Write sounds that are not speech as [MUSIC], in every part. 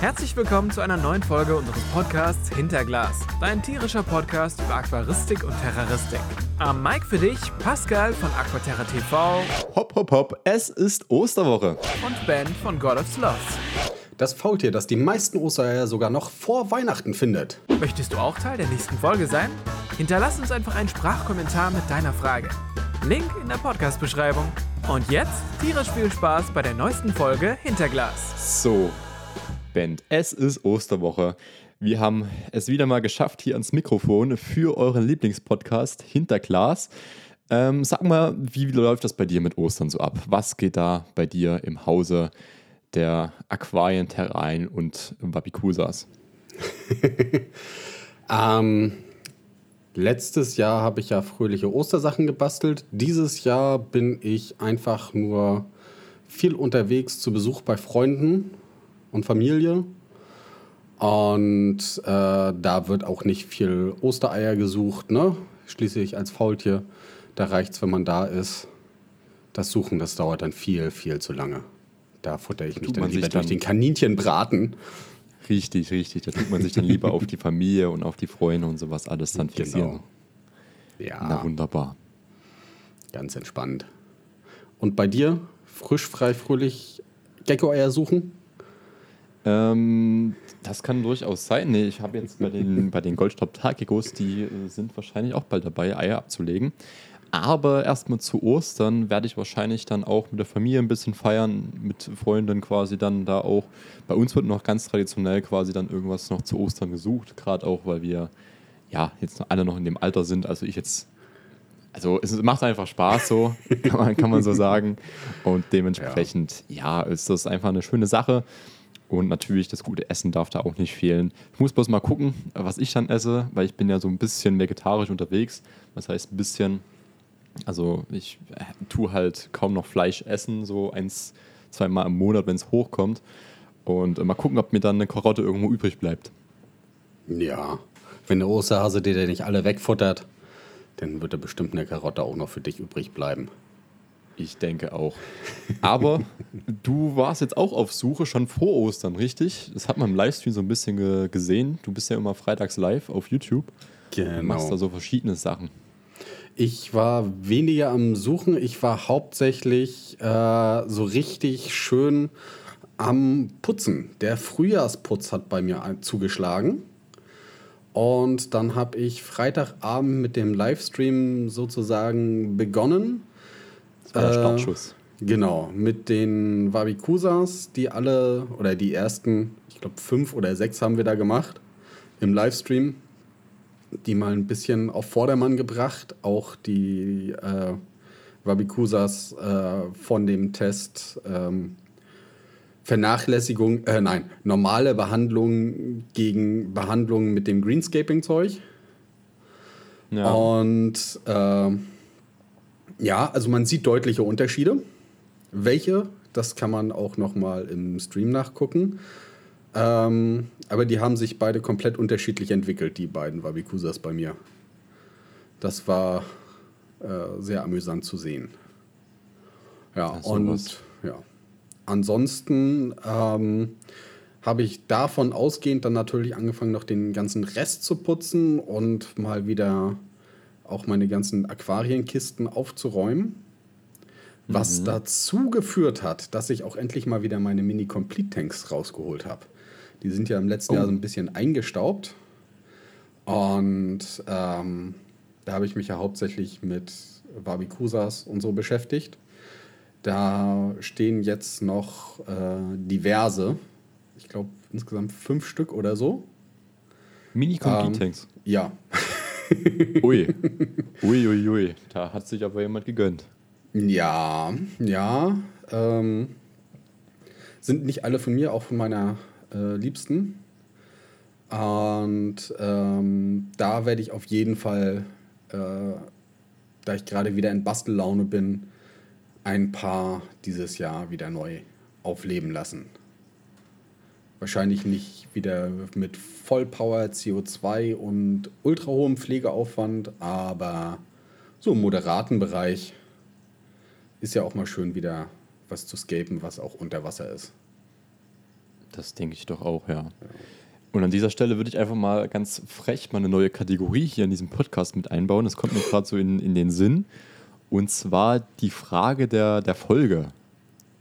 Herzlich willkommen zu einer neuen Folge unseres Podcasts Hinterglas, dein tierischer Podcast über Aquaristik und Terroristik. Am Mic für dich Pascal von Aquaterra TV. Hopp, hopp, hopp, es ist Osterwoche. Und Ben von God of Sloths. Das Faultier, das die meisten Ostereier sogar noch vor Weihnachten findet. Möchtest du auch Teil der nächsten Folge sein? Hinterlass uns einfach einen Sprachkommentar mit deiner Frage. Link in der Podcast-Beschreibung. Und jetzt tierisch viel Spaß bei der neuesten Folge Hinterglas. So, Band, es ist Osterwoche. Wir haben es wieder mal geschafft hier ans Mikrofon für euren Lieblingspodcast Hinterglas. Ähm, sag mal, wie läuft das bei dir mit Ostern so ab? Was geht da bei dir im Hause der Aquarien, Terrain und Wabikusas? [LAUGHS] ähm, letztes Jahr habe ich ja fröhliche Ostersachen gebastelt. Dieses Jahr bin ich einfach nur viel unterwegs zu Besuch bei Freunden und Familie. Und äh, da wird auch nicht viel Ostereier gesucht. Ne? Schließlich als Faultier, da reicht es, wenn man da ist. Das Suchen, das dauert dann viel, viel zu lange. Da futter ich mich dann lieber durch den Kaninchenbraten. Richtig, richtig. Da tut man sich dann lieber auf die [LAUGHS] Familie und auf die Freunde und sowas alles dann fixieren. Genau. Ja. Na wunderbar. Ganz entspannt. Und bei dir? Frisch, frei, fröhlich Gecko-Eier suchen? Ähm, das kann durchaus sein. Nee, ich habe jetzt bei den, bei den Goldstaub-Tagegos, die äh, sind wahrscheinlich auch bald dabei, Eier abzulegen. Aber erstmal zu Ostern werde ich wahrscheinlich dann auch mit der Familie ein bisschen feiern, mit Freunden quasi dann da auch. Bei uns wird noch ganz traditionell quasi dann irgendwas noch zu Ostern gesucht, gerade auch, weil wir ja jetzt alle noch in dem Alter sind. Also ich jetzt, also es macht einfach Spaß so, [LAUGHS] kann man, kann man so sagen. Und dementsprechend, ja. ja, ist das einfach eine schöne Sache. Und natürlich, das gute Essen darf da auch nicht fehlen. Ich muss bloß mal gucken, was ich dann esse, weil ich bin ja so ein bisschen vegetarisch unterwegs. Das heißt, ein bisschen, also ich äh, tue halt kaum noch Fleisch essen, so eins, zweimal im Monat, wenn es hochkommt. Und äh, mal gucken, ob mir dann eine Karotte irgendwo übrig bleibt. Ja, wenn der Osterhase dir nicht alle wegfuttert, dann wird da bestimmt eine Karotte auch noch für dich übrig bleiben. Ich denke auch. Aber du warst jetzt auch auf Suche schon vor Ostern, richtig? Das hat man im Livestream so ein bisschen ge gesehen. Du bist ja immer freitags live auf YouTube. Genau. Du machst da so verschiedene Sachen. Ich war weniger am Suchen. Ich war hauptsächlich äh, so richtig schön am Putzen. Der Frühjahrsputz hat bei mir zugeschlagen. Und dann habe ich Freitagabend mit dem Livestream sozusagen begonnen das war der Startschuss. Äh, genau, mit den Wabikusas, die alle, oder die ersten, ich glaube fünf oder sechs haben wir da gemacht im Livestream. Die mal ein bisschen auf Vordermann gebracht. Auch die äh, Wabikusas äh, von dem Test ähm, Vernachlässigung, äh, nein, normale Behandlung gegen Behandlung mit dem Greenscaping-Zeug. Ja. Und äh, ja, also man sieht deutliche Unterschiede. Welche, das kann man auch noch mal im Stream nachgucken. Ähm, aber die haben sich beide komplett unterschiedlich entwickelt, die beiden Wabikusas bei mir. Das war äh, sehr amüsant zu sehen. Ja, und was. ja. Ansonsten ähm, habe ich davon ausgehend dann natürlich angefangen, noch den ganzen Rest zu putzen und mal wieder auch meine ganzen Aquarienkisten aufzuräumen. Was mhm. dazu geführt hat, dass ich auch endlich mal wieder meine Mini-Complete-Tanks rausgeholt habe. Die sind ja im letzten oh. Jahr so ein bisschen eingestaubt. Und ähm, da habe ich mich ja hauptsächlich mit Barbikusas und so beschäftigt. Da stehen jetzt noch äh, diverse, ich glaube insgesamt fünf Stück oder so. Mini-Complete-Tanks? Ähm, ja. [LAUGHS] ui. [LAUGHS] Ui, ui, ui. Da hat sich aber jemand gegönnt. Ja, ja. Ähm, sind nicht alle von mir, auch von meiner äh, Liebsten. Und ähm, da werde ich auf jeden Fall, äh, da ich gerade wieder in Bastellaune bin, ein paar dieses Jahr wieder neu aufleben lassen. Wahrscheinlich nicht wieder mit Vollpower, CO2 und ultra hohem Pflegeaufwand, aber so im moderaten Bereich ist ja auch mal schön wieder was zu scapen, was auch unter Wasser ist. Das denke ich doch auch, ja. Und an dieser Stelle würde ich einfach mal ganz frech mal eine neue Kategorie hier in diesem Podcast mit einbauen. Das kommt mir gerade so in, in den Sinn. Und zwar die Frage der, der Folge.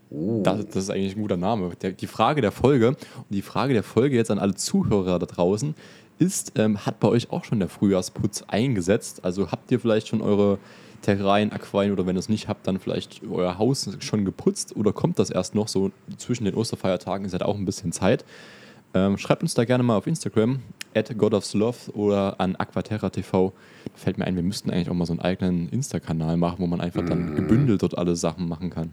Oh. Das, das, ist eigentlich ein guter Name. Der, die Frage der Folge. Und die Frage der Folge jetzt an alle Zuhörer da draußen ist, ähm, hat bei euch auch schon der Frühjahrsputz eingesetzt? Also habt ihr vielleicht schon eure Terrarien, Aquarien oder wenn ihr es nicht habt, dann vielleicht euer Haus schon geputzt oder kommt das erst noch so zwischen den Osterfeiertagen? Ist halt auch ein bisschen Zeit. Ähm, schreibt uns da gerne mal auf Instagram, at godofsloth oder an Aquaterra TV. Da fällt mir ein, wir müssten eigentlich auch mal so einen eigenen Insta-Kanal machen, wo man einfach dann mhm. gebündelt dort alle Sachen machen kann.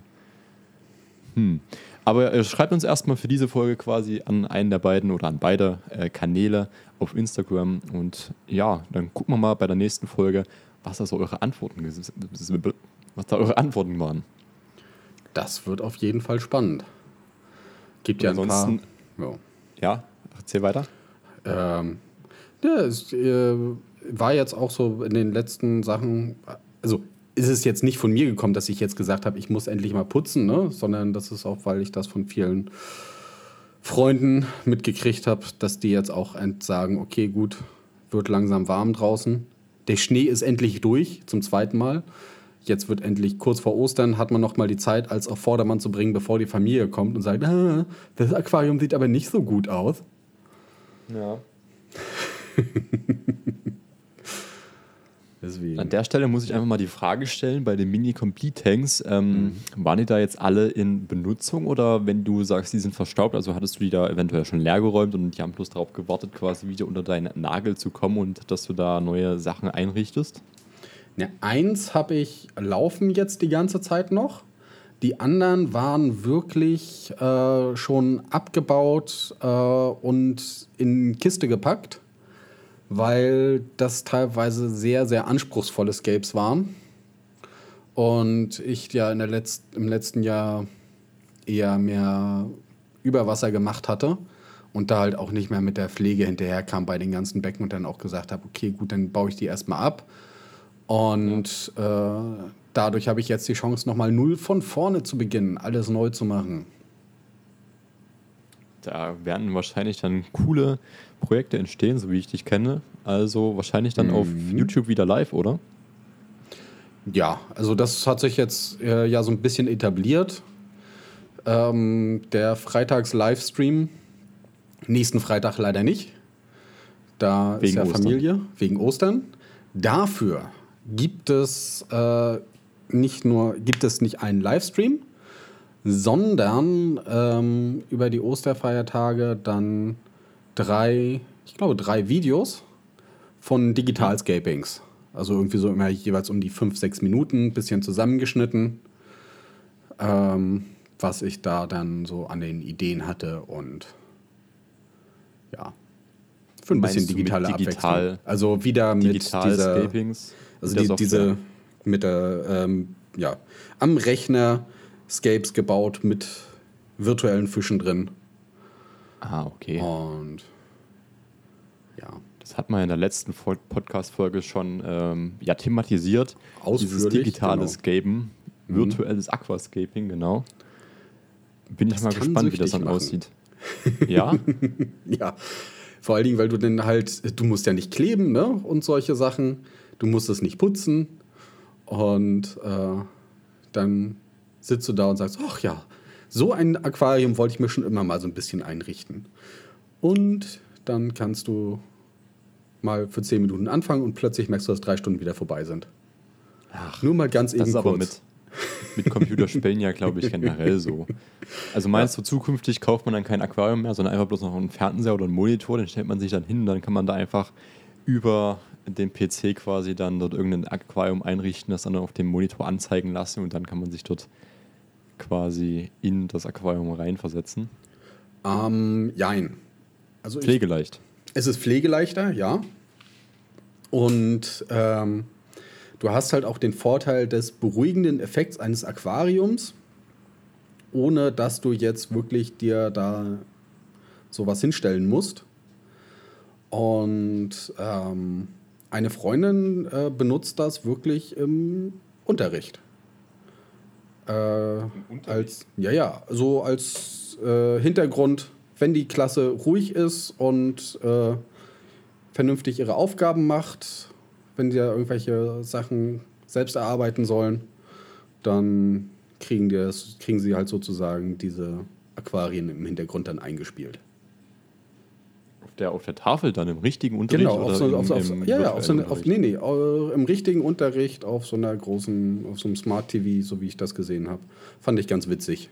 Hm. Aber äh, schreibt uns erstmal für diese Folge quasi an einen der beiden oder an beide äh, Kanäle auf Instagram. Und ja, dann gucken wir mal bei der nächsten Folge, was da so eure Antworten, was da eure Antworten waren. Das wird auf jeden Fall spannend. Gibt ja ein paar. Ja. ja, erzähl weiter. Ähm, ja, es äh, war jetzt auch so in den letzten Sachen, also ist es jetzt nicht von mir gekommen, dass ich jetzt gesagt habe, ich muss endlich mal putzen, ne? sondern das ist auch, weil ich das von vielen Freunden mitgekriegt habe, dass die jetzt auch sagen, okay, gut, wird langsam warm draußen. Der Schnee ist endlich durch, zum zweiten Mal. Jetzt wird endlich kurz vor Ostern, hat man noch mal die Zeit, als auf Vordermann zu bringen, bevor die Familie kommt und sagt, ah, das Aquarium sieht aber nicht so gut aus. Ja. [LAUGHS] Deswegen. An der Stelle muss ich einfach mal die Frage stellen, bei den Mini-Complete-Tanks, ähm, mhm. waren die da jetzt alle in Benutzung oder wenn du sagst, die sind verstaubt, also hattest du die da eventuell schon leer geräumt und die haben bloß darauf gewartet, quasi wieder unter deinen Nagel zu kommen und dass du da neue Sachen einrichtest? Ja, eins habe ich laufen jetzt die ganze Zeit noch. Die anderen waren wirklich äh, schon abgebaut äh, und in Kiste gepackt weil das teilweise sehr, sehr anspruchsvolle Scapes waren. Und ich ja in der Letz im letzten Jahr eher mehr Überwasser gemacht hatte und da halt auch nicht mehr mit der Pflege hinterherkam bei den ganzen Becken und dann auch gesagt habe, okay, gut, dann baue ich die erstmal ab. Und äh, dadurch habe ich jetzt die Chance, nochmal null von vorne zu beginnen, alles neu zu machen. Da werden wahrscheinlich dann coole Projekte entstehen, so wie ich dich kenne. Also wahrscheinlich dann mhm. auf YouTube wieder live, oder? Ja, also das hat sich jetzt äh, ja so ein bisschen etabliert. Ähm, der Freitags-Livestream, nächsten Freitag leider nicht. Da wegen ist ja Ostern. Familie, wegen Ostern. Dafür gibt es äh, nicht nur, gibt es nicht einen Livestream, sondern ähm, über die Osterfeiertage dann drei, ich glaube, drei Videos von Digitalscapings. Also irgendwie so immer jeweils um die fünf, sechs Minuten, bisschen zusammengeschnitten, ähm, was ich da dann so an den Ideen hatte und ja, für ein Meinst bisschen digitale digital, Abwechslung. Also wieder mit dieser, Scapings, also die, diese mit der, ähm, ja, am Rechner Scapes gebaut mit virtuellen Fischen drin. Ah, okay. Und ja. Das hat man in der letzten Podcast-Folge schon ähm, ja, thematisiert. Ausführlich, Dieses digitales genau. Scapen, mhm. virtuelles Aquascaping, genau. Bin das ich mal gespannt, wie das dann machen. aussieht. [LAUGHS] Ja? ja. Vor allen Dingen, weil du dann halt, du musst ja nicht kleben, ne? Und solche Sachen. Du musst es nicht putzen. Und äh, dann sitzt du da und sagst, ach ja, so ein Aquarium wollte ich mir schon immer mal so ein bisschen einrichten. Und dann kannst du mal für zehn Minuten anfangen und plötzlich merkst du, dass drei Stunden wieder vorbei sind. Ach, Nur mal ganz eben kurz. mit, mit Computerspielen ja, glaube ich, generell so. Also meinst du, zukünftig kauft man dann kein Aquarium mehr, sondern einfach bloß noch einen Fernseher oder einen Monitor, den stellt man sich dann hin und dann kann man da einfach über den PC quasi dann dort irgendein Aquarium einrichten, das dann auf dem Monitor anzeigen lassen und dann kann man sich dort quasi in das Aquarium reinversetzen? Ähm, jein. Also Pflegeleicht. Ich, es ist pflegeleichter, ja. Und ähm, du hast halt auch den Vorteil des beruhigenden Effekts eines Aquariums, ohne dass du jetzt wirklich dir da sowas hinstellen musst. Und ähm, eine Freundin äh, benutzt das wirklich im Unterricht. Äh, als, ja, ja, so als äh, Hintergrund wenn die Klasse ruhig ist und äh, vernünftig ihre Aufgaben macht, wenn sie ja irgendwelche Sachen selbst erarbeiten sollen, dann kriegen, die kriegen sie halt sozusagen diese Aquarien im Hintergrund dann eingespielt. Der, auf der Tafel dann im richtigen Unterricht? Genau, auf so, im, auf, auf, ja, ja, auf so eine, auf, nee, nee, im richtigen Unterricht auf so einer großen, auf so einem Smart TV, so wie ich das gesehen habe. Fand ich ganz witzig.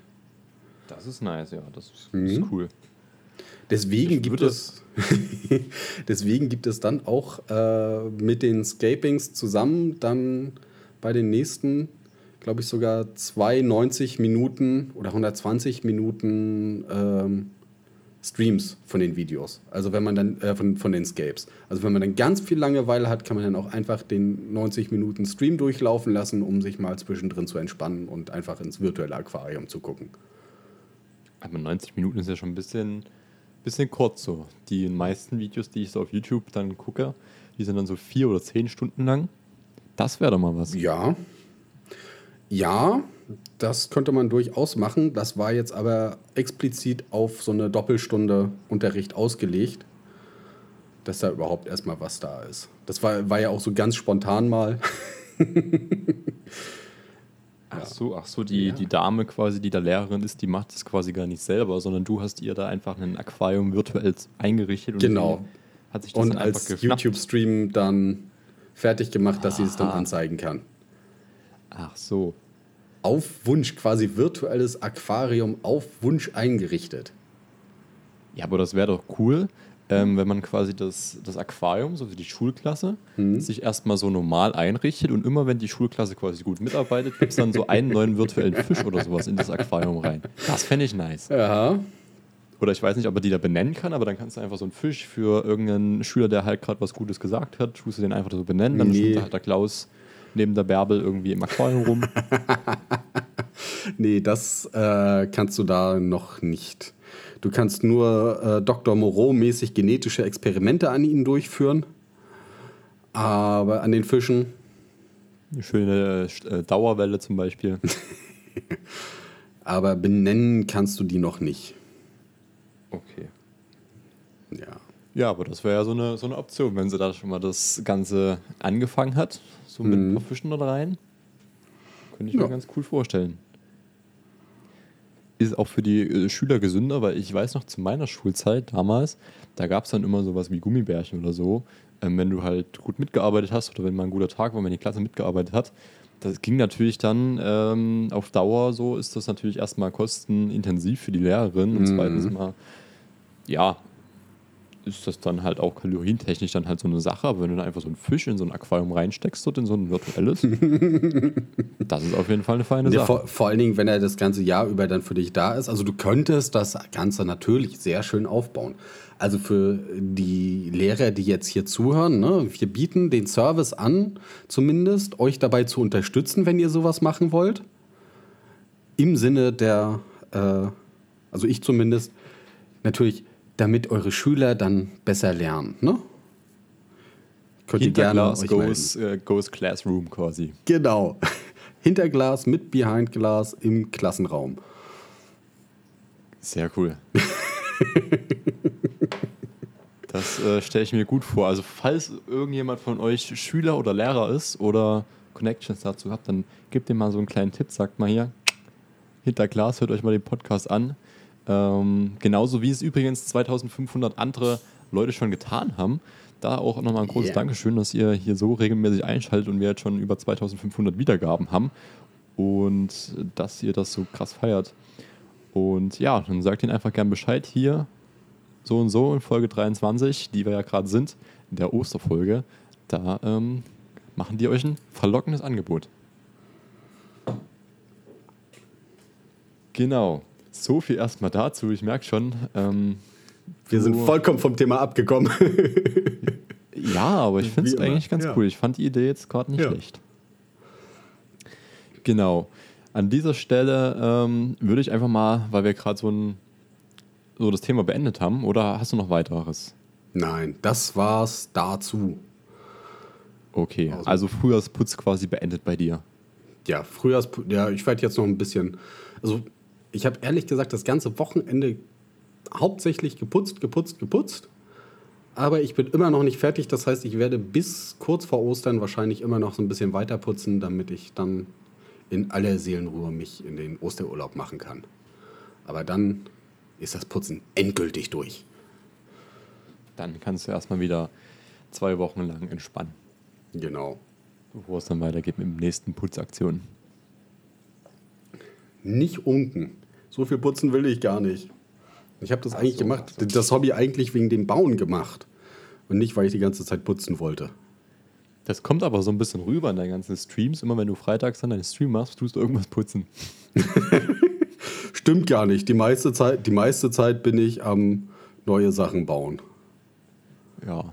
Das ist nice, ja, das ist, mhm. ist cool. Deswegen gibt, es, [LAUGHS] deswegen gibt es dann auch äh, mit den Scapings zusammen dann bei den nächsten, glaube ich, sogar 92 Minuten oder 120 Minuten ähm, Streams von den Videos. Also wenn man dann, äh, von, von den Scapes. Also wenn man dann ganz viel Langeweile hat, kann man dann auch einfach den 90 Minuten Stream durchlaufen lassen, um sich mal zwischendrin zu entspannen und einfach ins virtuelle Aquarium zu gucken. Aber 90 Minuten ist ja schon ein bisschen bisschen kurz so. Die meisten Videos, die ich so auf YouTube dann gucke, die sind dann so vier oder zehn Stunden lang. Das wäre doch mal was. Ja. Ja, das könnte man durchaus machen. Das war jetzt aber explizit auf so eine Doppelstunde Unterricht ausgelegt, dass da überhaupt erstmal was da ist. Das war, war ja auch so ganz spontan mal. [LAUGHS] Ach so, ach so, die, ja. die Dame quasi, die da Lehrerin ist, die macht das quasi gar nicht selber, sondern du hast ihr da einfach ein Aquarium virtuell eingerichtet. Und genau. Hat sich das und als YouTube-Stream dann fertig gemacht, dass Aha. sie es dann anzeigen kann. Ach so. Auf Wunsch, quasi virtuelles Aquarium auf Wunsch eingerichtet. Ja, aber das wäre doch cool, ähm, wenn man quasi das, das Aquarium, so wie die Schulklasse, mhm. sich erstmal so normal einrichtet und immer wenn die Schulklasse quasi gut mitarbeitet, gibt es dann so einen neuen virtuellen Fisch oder sowas in das Aquarium rein. Das fände ich nice. Ja. Oder ich weiß nicht, ob er die da benennen kann, aber dann kannst du einfach so einen Fisch für irgendeinen Schüler, der halt gerade was Gutes gesagt hat, tust du den einfach so benennen, dann nee. da halt der Klaus neben der Bärbel irgendwie im Aquarium rum. [LAUGHS] nee, das äh, kannst du da noch nicht. Du kannst nur äh, Dr. Moreau-mäßig genetische Experimente an ihnen durchführen. Aber an den Fischen. Eine schöne äh, Dauerwelle zum Beispiel. [LAUGHS] aber benennen kannst du die noch nicht. Okay. Ja. Ja, aber das wäre ja so eine, so eine Option, wenn sie da schon mal das Ganze angefangen hat. So mit mhm. ein paar Fischen da rein. Könnte ich ja. mir ganz cool vorstellen ist auch für die äh, Schüler gesünder, weil ich weiß noch zu meiner Schulzeit damals, da gab es dann immer sowas wie Gummibärchen oder so. Ähm, wenn du halt gut mitgearbeitet hast oder wenn mal ein guter Tag war, wenn die Klasse mitgearbeitet hat, das ging natürlich dann ähm, auf Dauer so, ist das natürlich erstmal kostenintensiv für die Lehrerin und mhm. zweitens mal, ja, ist das dann halt auch kalorientechnisch dann halt so eine Sache. Aber wenn du dann einfach so einen Fisch in so ein Aquarium reinsteckst, dort in so ein virtuelles, [LAUGHS] das ist auf jeden Fall eine feine Sache. vor, vor, allen Dingen, wenn er das ganze Jahr über dann für dich da ist. Also du könntest das Ganze natürlich sehr schön aufbauen. Also für die Lehrer, die jetzt hier zuhören, ne, wir bieten den Service an, zumindest euch dabei zu unterstützen, wenn ihr sowas machen wollt. Im Sinne der, äh, also ich zumindest, natürlich damit eure Schüler dann besser lernen. Ne? Könnt ihr gerne Glas goes, uh, goes Classroom quasi. Genau. [LAUGHS] Hinter Glas mit Behind Glas im Klassenraum. Sehr cool. [LAUGHS] das äh, stelle ich mir gut vor. Also falls irgendjemand von euch Schüler oder Lehrer ist oder Connections dazu habt, dann gebt ihm mal so einen kleinen Tipp, sagt mal hier, hinter Glas, hört euch mal den Podcast an. Ähm, genauso wie es übrigens 2500 andere Leute schon getan haben. Da auch nochmal ein großes yeah. Dankeschön, dass ihr hier so regelmäßig einschaltet und wir jetzt schon über 2500 Wiedergaben haben und dass ihr das so krass feiert. Und ja, dann sagt ihnen einfach gern Bescheid hier, so und so in Folge 23, die wir ja gerade sind, in der Osterfolge. Da ähm, machen die euch ein verlockendes Angebot. Genau. So viel erstmal dazu. Ich merke schon. Ähm, Wir sind vollkommen vom Thema abgekommen. [LAUGHS] ja, aber ich finde es eigentlich ganz ja. cool. Ich fand die Idee jetzt gerade nicht ja. schlecht. Genau. An dieser Stelle ähm, würde ich einfach mal, weil wir gerade so, ein, so das Thema beendet haben, oder hast du noch weiteres? Nein, das war's dazu. Okay, also, also Frühjahrsputz quasi beendet bei dir. Ja, Frühjahrsputz, ja, ich werde jetzt noch ein bisschen, also ich habe ehrlich gesagt das ganze Wochenende hauptsächlich geputzt, geputzt, geputzt. Aber ich bin immer noch nicht fertig. Das heißt, ich werde bis kurz vor Ostern wahrscheinlich immer noch so ein bisschen weiter putzen, damit ich dann in aller Seelenruhe mich in den Osterurlaub machen kann. Aber dann ist das Putzen endgültig durch. Dann kannst du erstmal wieder zwei Wochen lang entspannen. Genau. Bevor es dann weitergeht mit dem nächsten Putzaktion. Nicht unken. So viel putzen will ich gar nicht. Ich habe das ach eigentlich gemacht, so. das Hobby eigentlich wegen dem Bauen gemacht. Und nicht, weil ich die ganze Zeit putzen wollte. Das kommt aber so ein bisschen rüber in deinen ganzen Streams. Immer wenn du freitags dann deinen Stream machst, tust du irgendwas putzen. [LAUGHS] Stimmt gar nicht. Die meiste, Zeit, die meiste Zeit bin ich am neue Sachen bauen. Ja.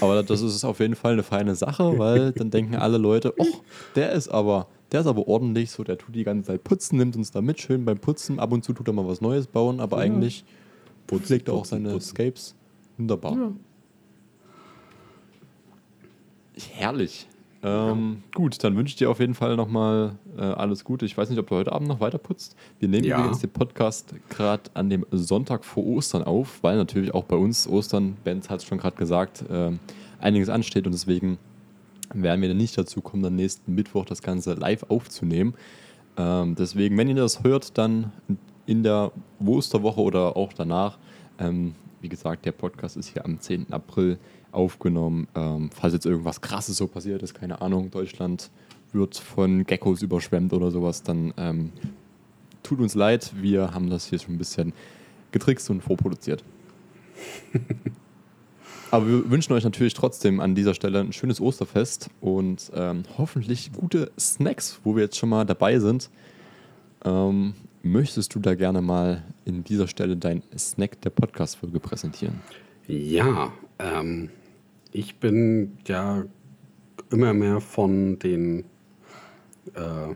Aber das ist auf jeden Fall eine feine Sache, weil dann denken alle Leute, [LAUGHS] oh, der ist aber, der ist aber ordentlich, so der tut die ganze Zeit putzen, nimmt uns da mit, schön beim Putzen. Ab und zu tut er mal was Neues bauen, aber ja. eigentlich pflegt er auch seine putzen. Scapes. Wunderbar. Ja. Herrlich. Ähm, ja. Gut, dann wünsche ich dir auf jeden Fall nochmal äh, alles Gute. Ich weiß nicht, ob du heute Abend noch weiter putzt. Wir nehmen ja. übrigens den Podcast gerade an dem Sonntag vor Ostern auf, weil natürlich auch bei uns Ostern, Benz hat es schon gerade gesagt, äh, einiges ansteht und deswegen werden wir dann nicht dazu kommen, dann nächsten Mittwoch das Ganze live aufzunehmen. Ähm, deswegen, wenn ihr das hört, dann in der Osterwoche oder auch danach. Ähm, wie gesagt, der Podcast ist hier am 10. April aufgenommen. Ähm, falls jetzt irgendwas Krasses so passiert ist, keine Ahnung, Deutschland wird von Geckos überschwemmt oder sowas, dann ähm, tut uns leid. Wir haben das hier schon ein bisschen getrickst und vorproduziert. [LAUGHS] Aber wir wünschen euch natürlich trotzdem an dieser Stelle ein schönes Osterfest und ähm, hoffentlich gute Snacks, wo wir jetzt schon mal dabei sind. Ähm, möchtest du da gerne mal in dieser Stelle dein Snack der Podcast-Folge präsentieren? Ja, ähm, ich bin ja immer mehr von den äh, äh,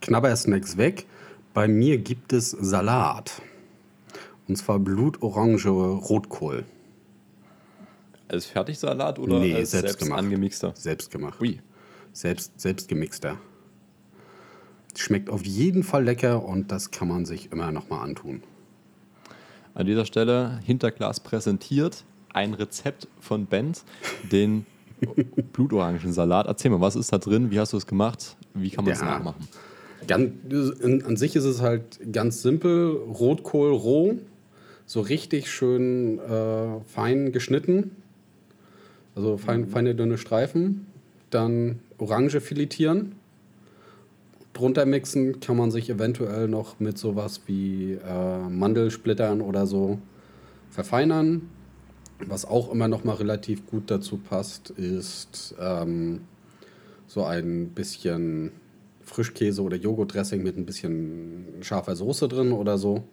Knabbersnacks weg. Bei mir gibt es Salat. Und zwar blutorange Rotkohl. Als Fertigsalat oder nee, als selbst, selbst angemixter? Selbst gemacht. Ui. Selbst, selbst gemixter. Schmeckt auf jeden Fall lecker und das kann man sich immer noch mal antun. An dieser Stelle Hinterglas präsentiert ein Rezept von Benz, den [LAUGHS] Blutorangensalat. Erzähl mal, was ist da drin? Wie hast du es gemacht? Wie kann man es ja, nachmachen? Ganz, an sich ist es halt ganz simpel: Rotkohl roh, so richtig schön äh, fein geschnitten, also fein, mhm. feine dünne Streifen. Dann Orange filetieren. Drunter mixen kann man sich eventuell noch mit sowas wie äh, Mandelsplittern oder so verfeinern. Was auch immer noch mal relativ gut dazu passt, ist ähm, so ein bisschen Frischkäse oder Joghurtdressing mit ein bisschen scharfer Soße drin oder so.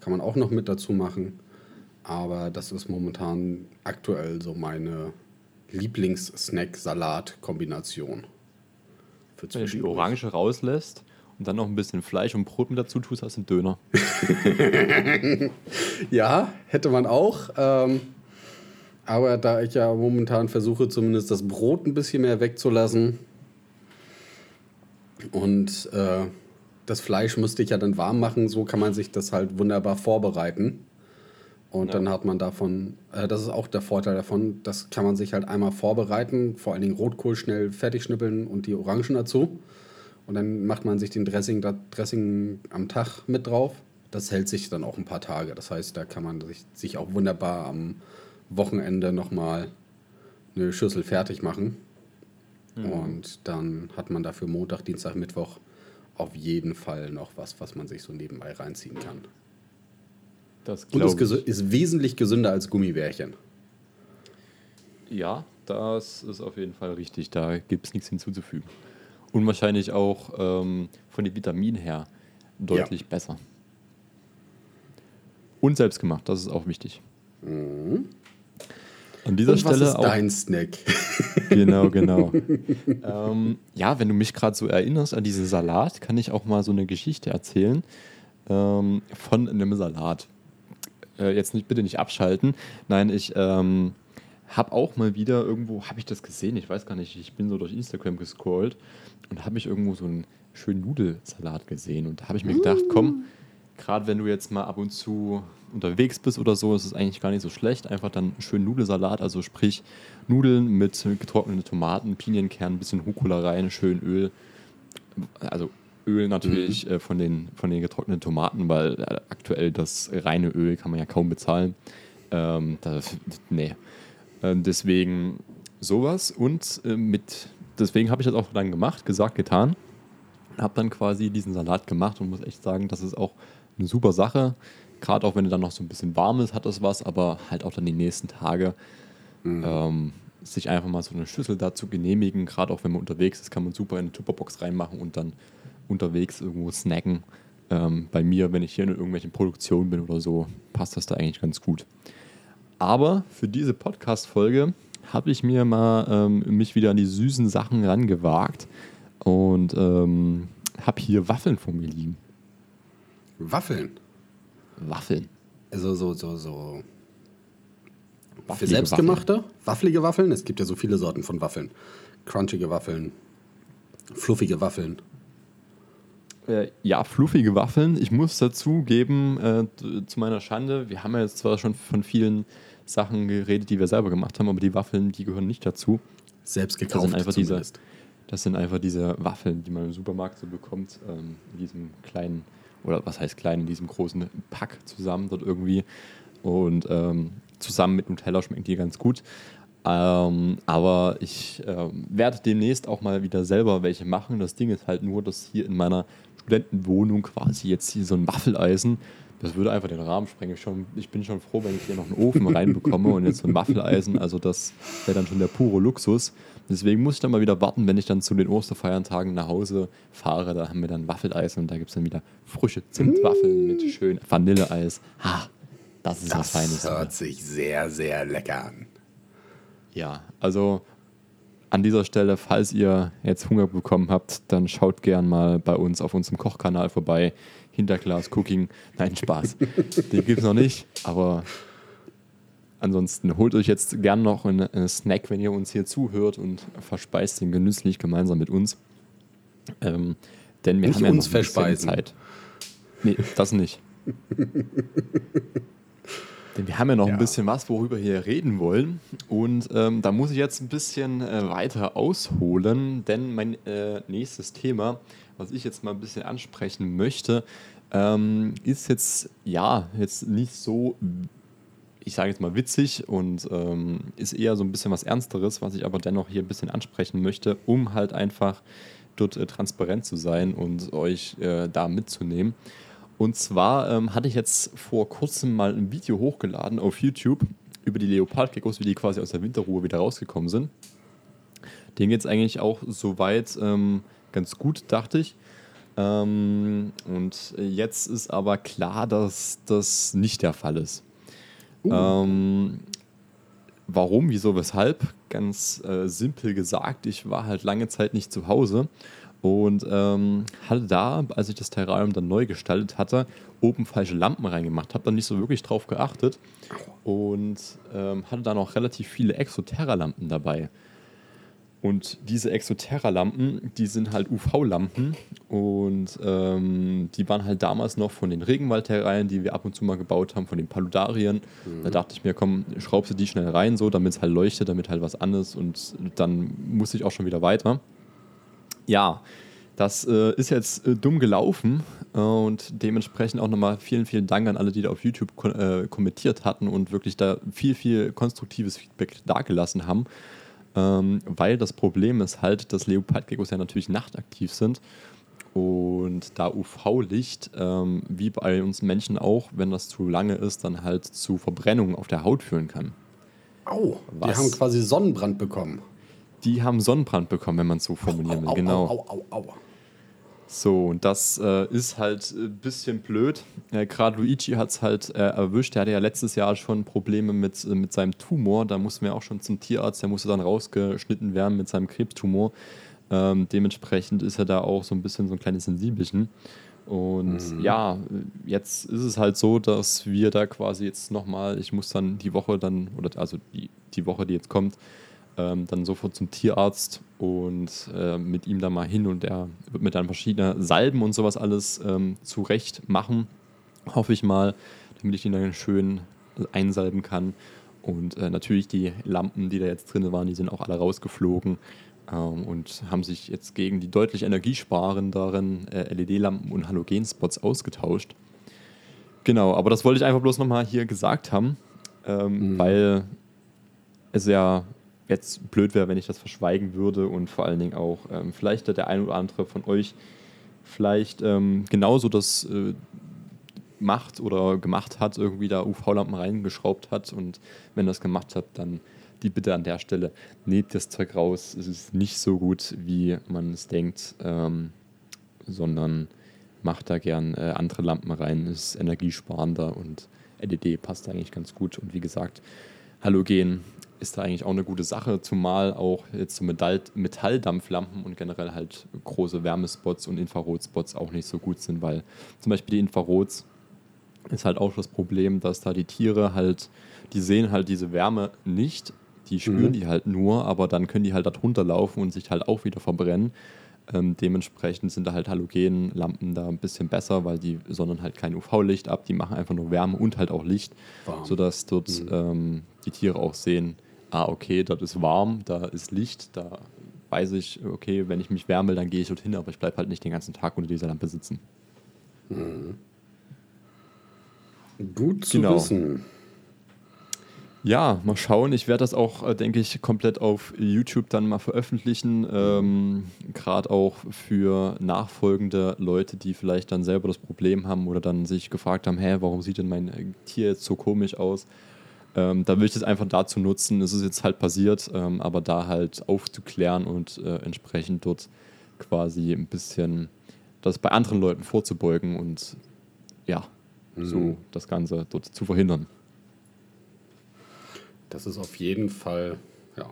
Kann man auch noch mit dazu machen. Aber das ist momentan aktuell so meine Lieblings-Snack-Salat-Kombination. Wenn du die Orange rauslässt und dann noch ein bisschen Fleisch und Brot mit dazu tust, hast du einen Döner. [LAUGHS] ja, hätte man auch. Ähm, aber da ich ja momentan versuche, zumindest das Brot ein bisschen mehr wegzulassen und äh, das Fleisch musste ich ja dann warm machen, so kann man sich das halt wunderbar vorbereiten. Und ja. dann hat man davon, äh, das ist auch der Vorteil davon, das kann man sich halt einmal vorbereiten, vor allen Dingen Rotkohl schnell fertig schnippeln und die Orangen dazu. Und dann macht man sich den Dressing, Dressing am Tag mit drauf. Das hält sich dann auch ein paar Tage. Das heißt, da kann man sich, sich auch wunderbar am Wochenende nochmal eine Schüssel fertig machen. Mhm. Und dann hat man dafür Montag, Dienstag, Mittwoch auf jeden Fall noch was, was man sich so nebenbei reinziehen kann. Das Und es ist wesentlich gesünder als Gummibärchen. Ja, das ist auf jeden Fall richtig. Da gibt es nichts hinzuzufügen. Und wahrscheinlich auch ähm, von den Vitaminen her deutlich ja. besser. Und selbstgemacht, das ist auch wichtig. Mhm. An dieser Und Stelle was ist auch. Dein Snack. [LAUGHS] Genau, genau. [LAUGHS] ähm, ja, wenn du mich gerade so erinnerst an diesen Salat, kann ich auch mal so eine Geschichte erzählen ähm, von einem Salat äh, jetzt nicht, bitte nicht abschalten. Nein, ich ähm, habe auch mal wieder irgendwo, habe ich das gesehen? Ich weiß gar nicht, ich bin so durch Instagram gescrollt und habe ich irgendwo so einen schönen Nudelsalat gesehen und da habe ich mir gedacht, komm, gerade wenn du jetzt mal ab und zu unterwegs bist oder so, ist es eigentlich gar nicht so schlecht. Einfach dann einen schönen Nudelsalat, also sprich Nudeln mit getrockneten Tomaten, Pinienkern, ein bisschen Rucola rein, schön Öl. Also Öl natürlich mhm. äh, von, den, von den getrockneten Tomaten, weil äh, aktuell das reine Öl kann man ja kaum bezahlen. Ähm, das, nee. Äh, deswegen sowas und äh, mit, deswegen habe ich das auch dann gemacht, gesagt, getan. Habe dann quasi diesen Salat gemacht und muss echt sagen, das ist auch eine super Sache. Gerade auch wenn er dann noch so ein bisschen warm ist, hat das was, aber halt auch dann die nächsten Tage mhm. ähm, sich einfach mal so eine Schüssel dazu genehmigen. Gerade auch wenn man unterwegs ist, kann man super in eine Tupperbox reinmachen und dann unterwegs irgendwo snacken. Ähm, bei mir, wenn ich hier in irgendwelchen Produktionen bin oder so, passt das da eigentlich ganz gut. Aber für diese Podcast-Folge habe ich mir mal ähm, mich wieder an die süßen Sachen rangewagt und ähm, habe hier Waffeln vor mir liegen. Waffeln? Waffeln. Also so, so, so. Für selbstgemachte? Waffeln. Waffelige Waffeln? Es gibt ja so viele Sorten von Waffeln. Crunchige Waffeln, fluffige Waffeln. Äh, ja, fluffige Waffeln. Ich muss dazu geben, äh, zu meiner Schande, wir haben ja jetzt zwar schon von vielen Sachen geredet, die wir selber gemacht haben, aber die Waffeln, die gehören nicht dazu. Selbst gekauft das sind einfach diese, Das sind einfach diese Waffeln, die man im Supermarkt so bekommt, ähm, in diesem kleinen, oder was heißt klein, in diesem großen Pack zusammen dort irgendwie. Und ähm, zusammen mit Nutella schmecken die ganz gut. Ähm, aber ich ähm, werde demnächst auch mal wieder selber welche machen. Das Ding ist halt nur, dass hier in meiner Studentenwohnung quasi jetzt hier so ein Waffeleisen, das würde einfach den Rahmen sprengen. Ich, schon, ich bin schon froh, wenn ich hier noch einen Ofen reinbekomme und jetzt so ein Waffeleisen. Also das wäre dann schon der pure Luxus. Deswegen muss ich dann mal wieder warten, wenn ich dann zu den Osterfeiertagen nach Hause fahre. Da haben wir dann Waffeleisen und da gibt es dann wieder frische Zimtwaffeln mit schön Vanilleeis. Ha, das ist das was Feines. Das hört sich sehr, sehr lecker an. Ja, also an dieser Stelle, falls ihr jetzt Hunger bekommen habt, dann schaut gern mal bei uns auf unserem Kochkanal vorbei. Hinterglas Cooking. Nein, Spaß. [LAUGHS] Den gibt es noch nicht, aber ansonsten holt euch jetzt gern noch einen, Snack, wenn ihr uns hier zuhört und verspeist den genüsslich gemeinsam mit uns. Ähm, denn wir nicht haben ja uns noch verspeisen. Zeit. Nee, das nicht. [LAUGHS] Denn wir haben ja noch ja. ein bisschen was, worüber wir hier reden wollen. Und ähm, da muss ich jetzt ein bisschen äh, weiter ausholen, denn mein äh, nächstes Thema, was ich jetzt mal ein bisschen ansprechen möchte, ähm, ist jetzt ja jetzt nicht so, ich sage jetzt mal witzig und ähm, ist eher so ein bisschen was Ernsteres, was ich aber dennoch hier ein bisschen ansprechen möchte, um halt einfach dort äh, transparent zu sein und euch äh, da mitzunehmen. Und zwar ähm, hatte ich jetzt vor kurzem mal ein Video hochgeladen auf YouTube über die Leopardgeckos, wie die quasi aus der Winterruhe wieder rausgekommen sind. Den geht es eigentlich auch soweit ähm, ganz gut, dachte ich. Ähm, und jetzt ist aber klar, dass das nicht der Fall ist. Uh. Ähm, warum, wieso, weshalb? Ganz äh, simpel gesagt, ich war halt lange Zeit nicht zu Hause und ähm, hatte da, als ich das Terrarium dann neu gestaltet hatte, oben falsche Lampen reingemacht. Habe dann nicht so wirklich drauf geachtet und ähm, hatte dann auch relativ viele Exoterra-Lampen dabei. Und diese Exoterra-Lampen, die sind halt UV-Lampen und ähm, die waren halt damals noch von den Regenwaldterrarien, die wir ab und zu mal gebaut haben, von den Paludarien. Mhm. Da dachte ich mir, komm, schraubst du die schnell rein, so, damit es halt leuchtet, damit halt was an ist und dann musste ich auch schon wieder weiter ja, das äh, ist jetzt äh, dumm gelaufen äh, und dementsprechend auch nochmal vielen, vielen Dank an alle, die da auf YouTube äh, kommentiert hatten und wirklich da viel, viel konstruktives Feedback dagelassen haben. Ähm, weil das Problem ist halt, dass Leopardgeckos ja natürlich nachtaktiv sind und da UV-Licht, ähm, wie bei uns Menschen auch, wenn das zu lange ist, dann halt zu Verbrennungen auf der Haut führen kann. Au, Was? wir haben quasi Sonnenbrand bekommen die haben Sonnenbrand bekommen, wenn man es so formulieren will. Au, genau. Au, au, au. So, und das äh, ist halt ein bisschen blöd. Äh, Gerade Luigi hat es halt äh, erwischt. Der hatte ja letztes Jahr schon Probleme mit, äh, mit seinem Tumor. Da mussten wir auch schon zum Tierarzt. Der musste dann rausgeschnitten werden mit seinem Krebstumor. Ähm, dementsprechend ist er da auch so ein bisschen so ein kleines Sensibelchen. Und mhm. ja, jetzt ist es halt so, dass wir da quasi jetzt nochmal, ich muss dann die Woche dann, oder also die, die Woche, die jetzt kommt, ähm, dann sofort zum Tierarzt und äh, mit ihm da mal hin und er wird mir dann verschiedene Salben und sowas alles ähm, zurecht machen. hoffe ich mal, damit ich ihn dann schön einsalben kann. Und äh, natürlich die Lampen, die da jetzt drin waren, die sind auch alle rausgeflogen ähm, und haben sich jetzt gegen die deutlich energiesparenderen äh, LED-Lampen und Halogenspots ausgetauscht. Genau, aber das wollte ich einfach bloß nochmal hier gesagt haben, ähm, mhm. weil es ja jetzt blöd wäre, wenn ich das verschweigen würde und vor allen Dingen auch ähm, vielleicht der ein oder andere von euch vielleicht ähm, genauso das äh, macht oder gemacht hat, irgendwie da UV-Lampen reingeschraubt hat und wenn das gemacht hat, dann die Bitte an der Stelle, nehmt das Zeug raus, es ist nicht so gut, wie man es denkt, ähm, sondern macht da gern äh, andere Lampen rein, ist energiesparender und LED passt eigentlich ganz gut. Und wie gesagt, Halogen ist da eigentlich auch eine gute Sache, zumal auch jetzt so Metall Metalldampflampen und generell halt große Wärmespots und Infrarotspots auch nicht so gut sind, weil zum Beispiel die Infrarots ist halt auch das Problem, dass da die Tiere halt, die sehen halt diese Wärme nicht, die spüren mhm. die halt nur, aber dann können die halt darunter laufen und sich halt auch wieder verbrennen. Ähm, dementsprechend sind da halt Halogenlampen da ein bisschen besser, weil die sondern halt kein UV-Licht ab, die machen einfach nur Wärme und halt auch Licht, warm. sodass dort mhm. ähm, die Tiere auch sehen, ah okay, dort ist warm, da ist Licht, da weiß ich, okay, wenn ich mich wärme, dann gehe ich dorthin, aber ich bleibe halt nicht den ganzen Tag unter dieser Lampe sitzen. Mhm. Gut zu genau. wissen. Ja, mal schauen. Ich werde das auch, äh, denke ich, komplett auf YouTube dann mal veröffentlichen. Ähm, Gerade auch für nachfolgende Leute, die vielleicht dann selber das Problem haben oder dann sich gefragt haben, hä, warum sieht denn mein Tier jetzt so komisch aus? Ähm, da will ich das einfach dazu nutzen. Es ist jetzt halt passiert, ähm, aber da halt aufzuklären und äh, entsprechend dort quasi ein bisschen das bei anderen Leuten vorzubeugen und ja, mhm. so das Ganze dort zu verhindern. Das ist auf jeden Fall ja,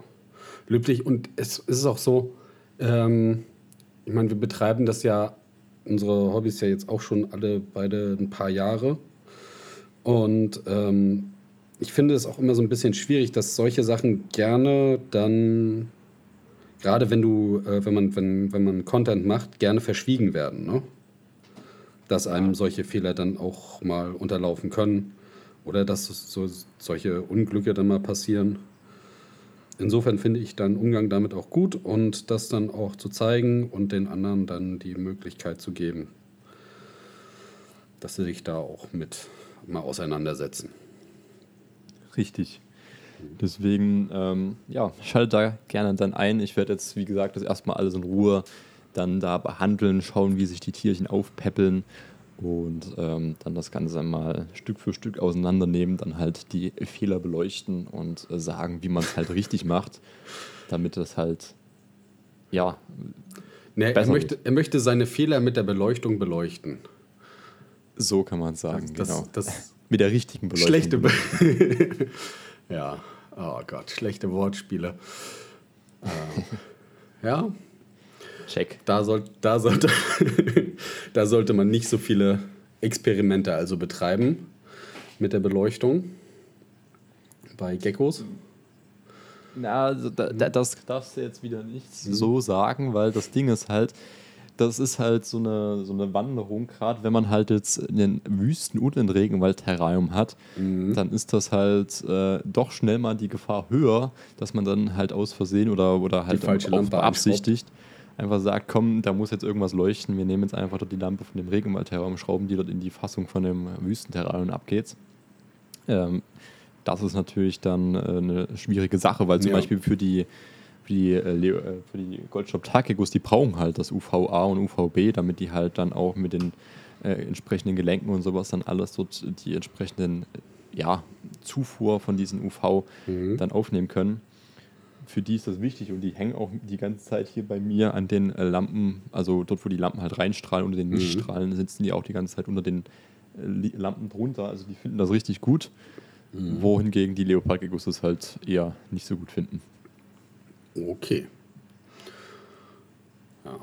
löblich. Und es, ist auch so, ähm, ich meine, wir betreiben das ja, unsere Hobbys ja jetzt auch schon alle beide ein paar Jahre. Und ähm, ich finde es auch immer so ein bisschen schwierig, dass solche Sachen gerne dann, gerade wenn du, äh, wenn man, wenn, wenn man Content macht, gerne verschwiegen werden. Ne? dass einem solche Fehler dann auch mal unterlaufen können oder dass so, solche Unglücke dann mal passieren. Insofern finde ich dann Umgang damit auch gut und das dann auch zu zeigen und den anderen dann die Möglichkeit zu geben, dass sie sich da auch mit mal auseinandersetzen. Richtig. Deswegen, ähm, ja, schalte da gerne dann ein. Ich werde jetzt, wie gesagt, das erstmal alles in Ruhe dann da behandeln, schauen, wie sich die Tierchen aufpäppeln und ähm, dann das Ganze mal Stück für Stück auseinandernehmen, dann halt die Fehler beleuchten und äh, sagen, wie man es halt richtig macht, damit es halt, ja. Nee, er, möchte, er möchte seine Fehler mit der Beleuchtung beleuchten. So kann man sagen, das, genau. Das, das mit der richtigen Beleuchtung. Schlechte Be [LAUGHS] Ja, oh Gott, schlechte Wortspiele. äh, ja, Check. Da, soll, da, sollte, [LAUGHS] da sollte man nicht so viele Experimente also betreiben mit der Beleuchtung bei Geckos. Na, also da, das darfst du jetzt wieder nicht so sagen, weil das Ding ist halt, das ist halt so eine, so eine Wanderung, gerade wenn man halt jetzt einen Wüsten- und einen Regenwald-Terrarium hat, mhm. dann ist das halt äh, doch schnell mal die Gefahr höher, dass man dann halt aus Versehen oder, oder halt auch beabsichtigt einfach sagt, komm, da muss jetzt irgendwas leuchten, wir nehmen jetzt einfach dort die Lampe von dem Regenwaldterrarium, schrauben die dort in die Fassung von dem Wüstenterrarium und ab geht's. Ähm, das ist natürlich dann äh, eine schwierige Sache, weil zum ja. Beispiel für die, für die, äh, äh für die Goldstop Takegos, die brauchen halt das UVA und UVB, damit die halt dann auch mit den äh, entsprechenden Gelenken und sowas dann alles dort die entsprechenden ja, Zufuhr von diesen UV mhm. dann aufnehmen können für die ist das wichtig und die hängen auch die ganze Zeit hier bei mir an den äh, Lampen, also dort, wo die Lampen halt reinstrahlen, unter den mhm. Lichtstrahlen, sitzen die auch die ganze Zeit unter den äh, Lampen drunter. Also die finden das richtig gut, mhm. wohingegen die Leopardgeckos das halt eher nicht so gut finden. Okay. Ja.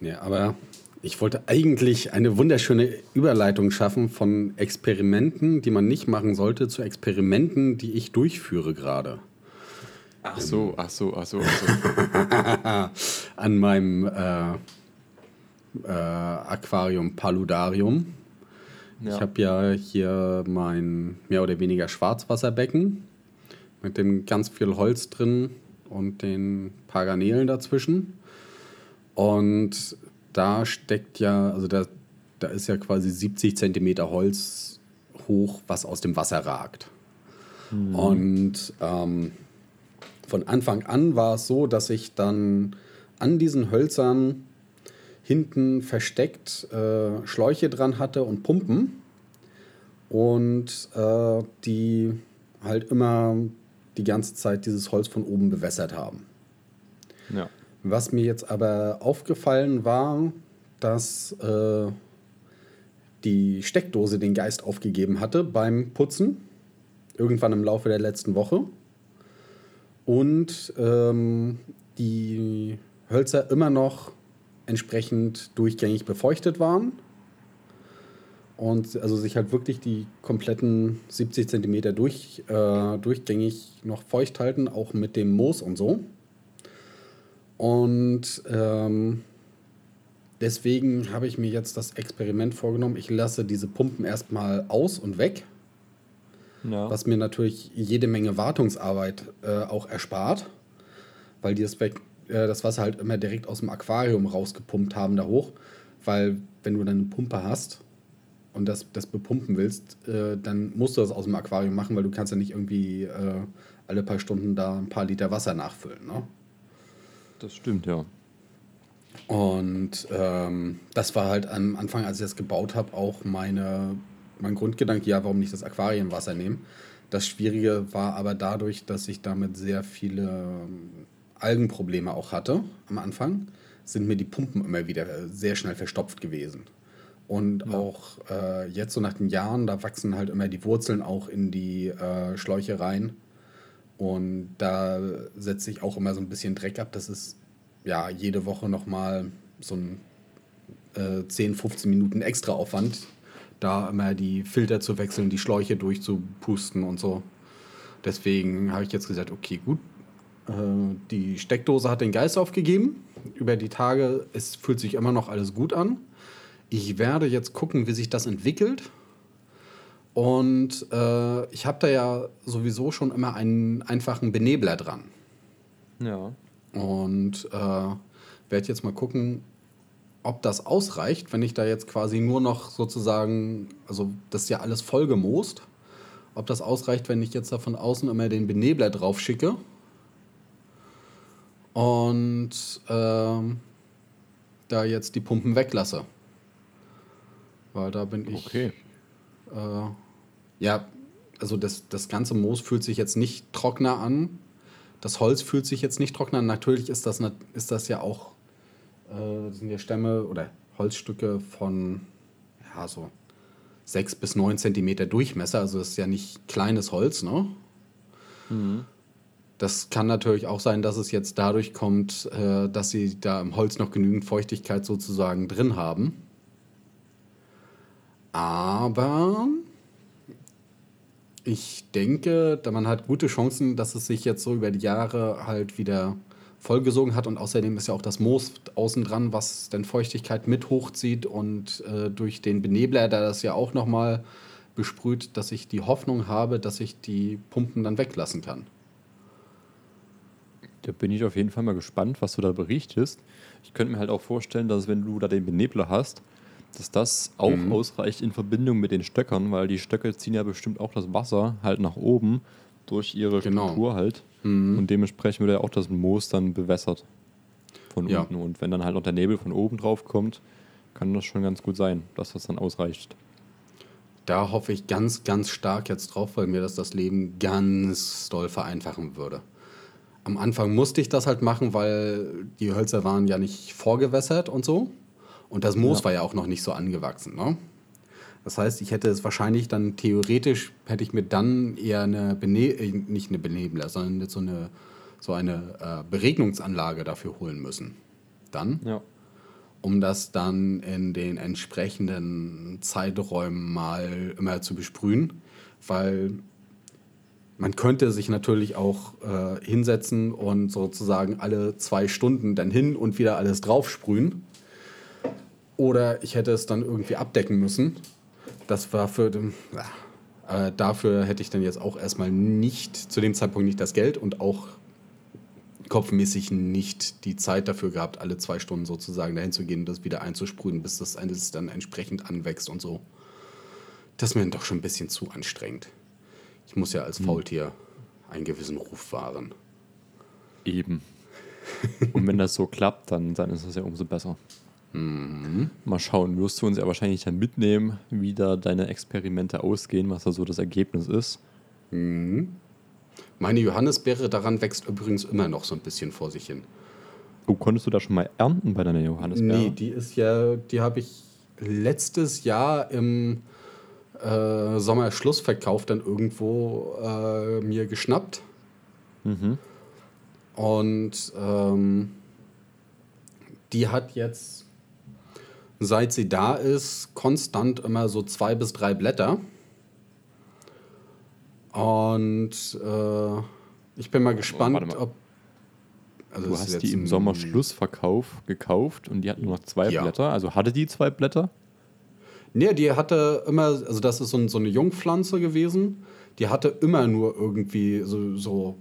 Ja, aber ich wollte eigentlich eine wunderschöne Überleitung schaffen von Experimenten, die man nicht machen sollte, zu Experimenten, die ich durchführe gerade. Ach so, ach so, ach so. Ach so. [LAUGHS] An meinem äh, äh, Aquarium Paludarium. Ja. Ich habe ja hier mein mehr oder weniger Schwarzwasserbecken mit dem ganz viel Holz drin und den paar Garnelen dazwischen. Und da steckt ja, also da, da ist ja quasi 70 Zentimeter Holz hoch, was aus dem Wasser ragt. Mhm. Und ähm, von Anfang an war es so, dass ich dann an diesen Hölzern hinten versteckt äh, Schläuche dran hatte und Pumpen und äh, die halt immer die ganze Zeit dieses Holz von oben bewässert haben. Ja. Was mir jetzt aber aufgefallen war, dass äh, die Steckdose den Geist aufgegeben hatte beim Putzen, irgendwann im Laufe der letzten Woche. Und ähm, die Hölzer immer noch entsprechend durchgängig befeuchtet waren. Und also sich halt wirklich die kompletten 70 cm durch, äh, durchgängig noch feucht halten, auch mit dem Moos und so. Und ähm, deswegen habe ich mir jetzt das Experiment vorgenommen. Ich lasse diese Pumpen erstmal aus und weg. Ja. Was mir natürlich jede Menge Wartungsarbeit äh, auch erspart, weil die das, weg, äh, das Wasser halt immer direkt aus dem Aquarium rausgepumpt haben da hoch. Weil wenn du dann eine Pumpe hast und das, das bepumpen willst, äh, dann musst du das aus dem Aquarium machen, weil du kannst ja nicht irgendwie äh, alle paar Stunden da ein paar Liter Wasser nachfüllen. Ne? Das stimmt, ja. Und ähm, das war halt am Anfang, als ich das gebaut habe, auch meine, mein Grundgedanke, ja, warum nicht das Aquariumwasser nehmen. Das Schwierige war aber dadurch, dass ich damit sehr viele ähm, Algenprobleme auch hatte am Anfang, sind mir die Pumpen immer wieder sehr schnell verstopft gewesen. Und ja. auch äh, jetzt so nach den Jahren, da wachsen halt immer die Wurzeln auch in die äh, Schläuche rein. Und da setzt sich auch immer so ein bisschen Dreck ab. Das ist ja jede Woche nochmal so ein äh, 10, 15 Minuten extra Aufwand, da immer die Filter zu wechseln, die Schläuche durchzupusten und so. Deswegen habe ich jetzt gesagt, okay, gut, äh, die Steckdose hat den Geist aufgegeben. Über die Tage, es fühlt sich immer noch alles gut an. Ich werde jetzt gucken, wie sich das entwickelt. Und äh, ich habe da ja sowieso schon immer einen einfachen Benebler dran. Ja. Und äh, werde jetzt mal gucken, ob das ausreicht, wenn ich da jetzt quasi nur noch sozusagen, also das ist ja alles voll gemoost, ob das ausreicht, wenn ich jetzt da von außen immer den Benebler drauf schicke. Und äh, da jetzt die Pumpen weglasse. Weil da bin ich. Okay. Äh, ja, also das, das ganze Moos fühlt sich jetzt nicht trockener an. Das Holz fühlt sich jetzt nicht trockener an. Natürlich ist das, ist das ja auch, äh, sind ja Stämme oder Holzstücke von, ja, so 6 bis 9 Zentimeter Durchmesser. Also das ist ja nicht kleines Holz, ne? Mhm. Das kann natürlich auch sein, dass es jetzt dadurch kommt, äh, dass sie da im Holz noch genügend Feuchtigkeit sozusagen drin haben. Aber ich denke, man hat gute Chancen, dass es sich jetzt so über die Jahre halt wieder vollgesogen hat und außerdem ist ja auch das Moos außen dran, was dann Feuchtigkeit mit hochzieht und äh, durch den Benebler, der das ja auch nochmal besprüht, dass ich die Hoffnung habe, dass ich die Pumpen dann weglassen kann. Da bin ich auf jeden Fall mal gespannt, was du da berichtest. Ich könnte mir halt auch vorstellen, dass wenn du da den Benebler hast, dass das auch mhm. ausreicht in Verbindung mit den Stöckern, weil die Stöcke ziehen ja bestimmt auch das Wasser halt nach oben durch ihre genau. Struktur halt. Mhm. Und dementsprechend wird ja auch das Moos dann bewässert von ja. unten. Und wenn dann halt noch der Nebel von oben drauf kommt, kann das schon ganz gut sein, dass das dann ausreicht. Da hoffe ich ganz, ganz stark jetzt drauf, weil mir das das Leben ganz doll vereinfachen würde. Am Anfang musste ich das halt machen, weil die Hölzer waren ja nicht vorgewässert und so. Und das Moos ja. war ja auch noch nicht so angewachsen. Ne? Das heißt, ich hätte es wahrscheinlich dann theoretisch, hätte ich mir dann eher eine, Bene äh, nicht eine Benebler, sondern so eine, so eine äh, Beregnungsanlage dafür holen müssen. Dann. Ja. Um das dann in den entsprechenden Zeiträumen mal immer zu besprühen. Weil man könnte sich natürlich auch äh, hinsetzen und sozusagen alle zwei Stunden dann hin und wieder alles draufsprühen. Oder ich hätte es dann irgendwie abdecken müssen. Das war für den. Äh, dafür hätte ich dann jetzt auch erstmal nicht, zu dem Zeitpunkt nicht das Geld und auch kopfmäßig nicht die Zeit dafür gehabt, alle zwei Stunden sozusagen dahin zu gehen und das wieder einzusprühen, bis das dann entsprechend anwächst und so. Das ist mir dann doch schon ein bisschen zu anstrengend. Ich muss ja als hm. Faultier einen gewissen Ruf wahren. Eben. und wenn das so klappt, dann, dann ist es ja umso besser. Mhm. Mal schauen, wirst du uns ja wahrscheinlich dann mitnehmen, wie da deine Experimente ausgehen, was da so das Ergebnis ist. Mhm. Meine Johannisbeere daran wächst übrigens immer noch so ein bisschen vor sich hin. Oh, konntest du da schon mal ernten bei deiner Johannisbeere? Nee, die ist ja, die habe ich letztes Jahr im äh, Sommerschlussverkauf dann irgendwo äh, mir geschnappt. Mhm. Und ähm, die hat jetzt, seit sie da ist, konstant immer so zwei bis drei Blätter. Und äh, ich bin mal gespannt, mal. ob. Also du hast die im Sommerschlussverkauf gekauft und die hat nur noch zwei ja. Blätter. Also hatte die zwei Blätter? Nee, die hatte immer, also das ist so, so eine Jungpflanze gewesen. Die hatte immer nur irgendwie so, so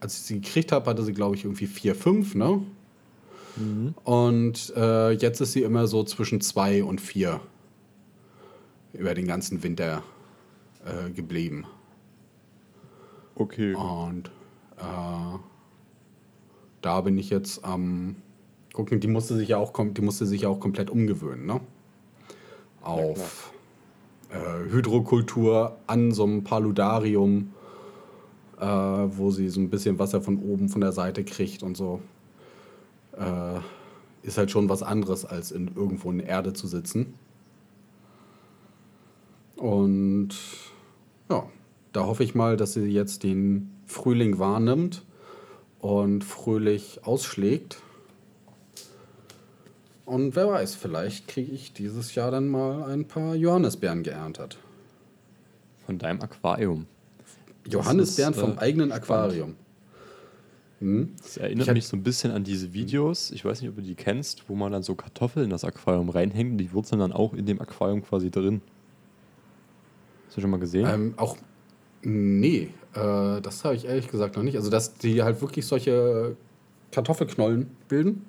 als ich sie gekriegt habe, hatte sie, glaube ich, irgendwie vier, fünf, ne? Mhm. Und äh, jetzt ist sie immer so zwischen zwei und vier über den ganzen Winter äh, geblieben. Okay. Und äh, da bin ich jetzt am ähm, gucken, die musste sich ja auch, die musste sich ja auch komplett umgewöhnen, ne? Auf äh, Hydrokultur an so einem Paludarium, äh, wo sie so ein bisschen Wasser von oben von der Seite kriegt und so. Äh, ist halt schon was anderes, als in irgendwo in der Erde zu sitzen. Und ja, da hoffe ich mal, dass sie jetzt den Frühling wahrnimmt und fröhlich ausschlägt. Und wer weiß, vielleicht kriege ich dieses Jahr dann mal ein paar Johannisbeeren geerntet. Von deinem Aquarium. Johannisbeeren ist, vom äh, eigenen Aquarium. Hm? Das erinnert mich so ein bisschen an diese Videos, ich weiß nicht, ob du die kennst, wo man dann so Kartoffeln in das Aquarium reinhängt und die Wurzeln dann auch in dem Aquarium quasi drin. Hast du schon mal gesehen? Ähm, auch Nee, äh, das habe ich ehrlich gesagt noch nicht. Also, dass die halt wirklich solche Kartoffelknollen bilden?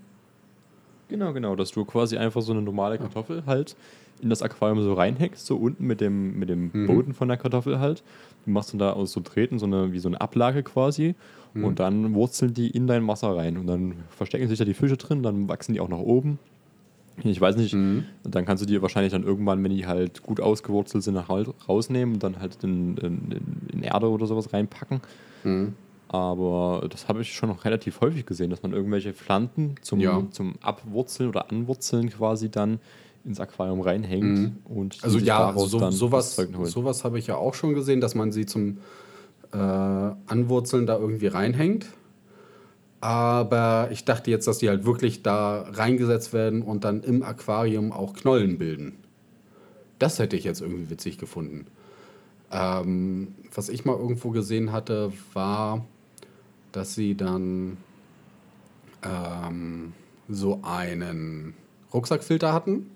Genau, genau. Dass du quasi einfach so eine normale Kartoffel halt in das Aquarium so reinhackst, so unten mit dem, mit dem mhm. Boden von der Kartoffel halt. Du machst dann da aus so Treten so eine, wie so eine Ablage quasi mhm. und dann wurzeln die in dein Wasser rein und dann verstecken sich da die Fische drin, dann wachsen die auch nach oben ich weiß nicht, mhm. dann kannst du die wahrscheinlich dann irgendwann, wenn die halt gut ausgewurzelt sind, rausnehmen und dann halt in, in, in Erde oder sowas reinpacken. Aber das habe ich schon noch relativ häufig gesehen, dass man irgendwelche Pflanzen zum, ja. zum Abwurzeln oder Anwurzeln quasi dann ins Aquarium reinhängt mhm. und also ja, also so, sowas, sowas habe ich ja auch schon gesehen, dass man sie zum äh, Anwurzeln da irgendwie reinhängt. Aber ich dachte jetzt, dass die halt wirklich da reingesetzt werden und dann im Aquarium auch Knollen bilden. Das hätte ich jetzt irgendwie witzig gefunden. Ähm, was ich mal irgendwo gesehen hatte, war, dass sie dann ähm, so einen Rucksackfilter hatten,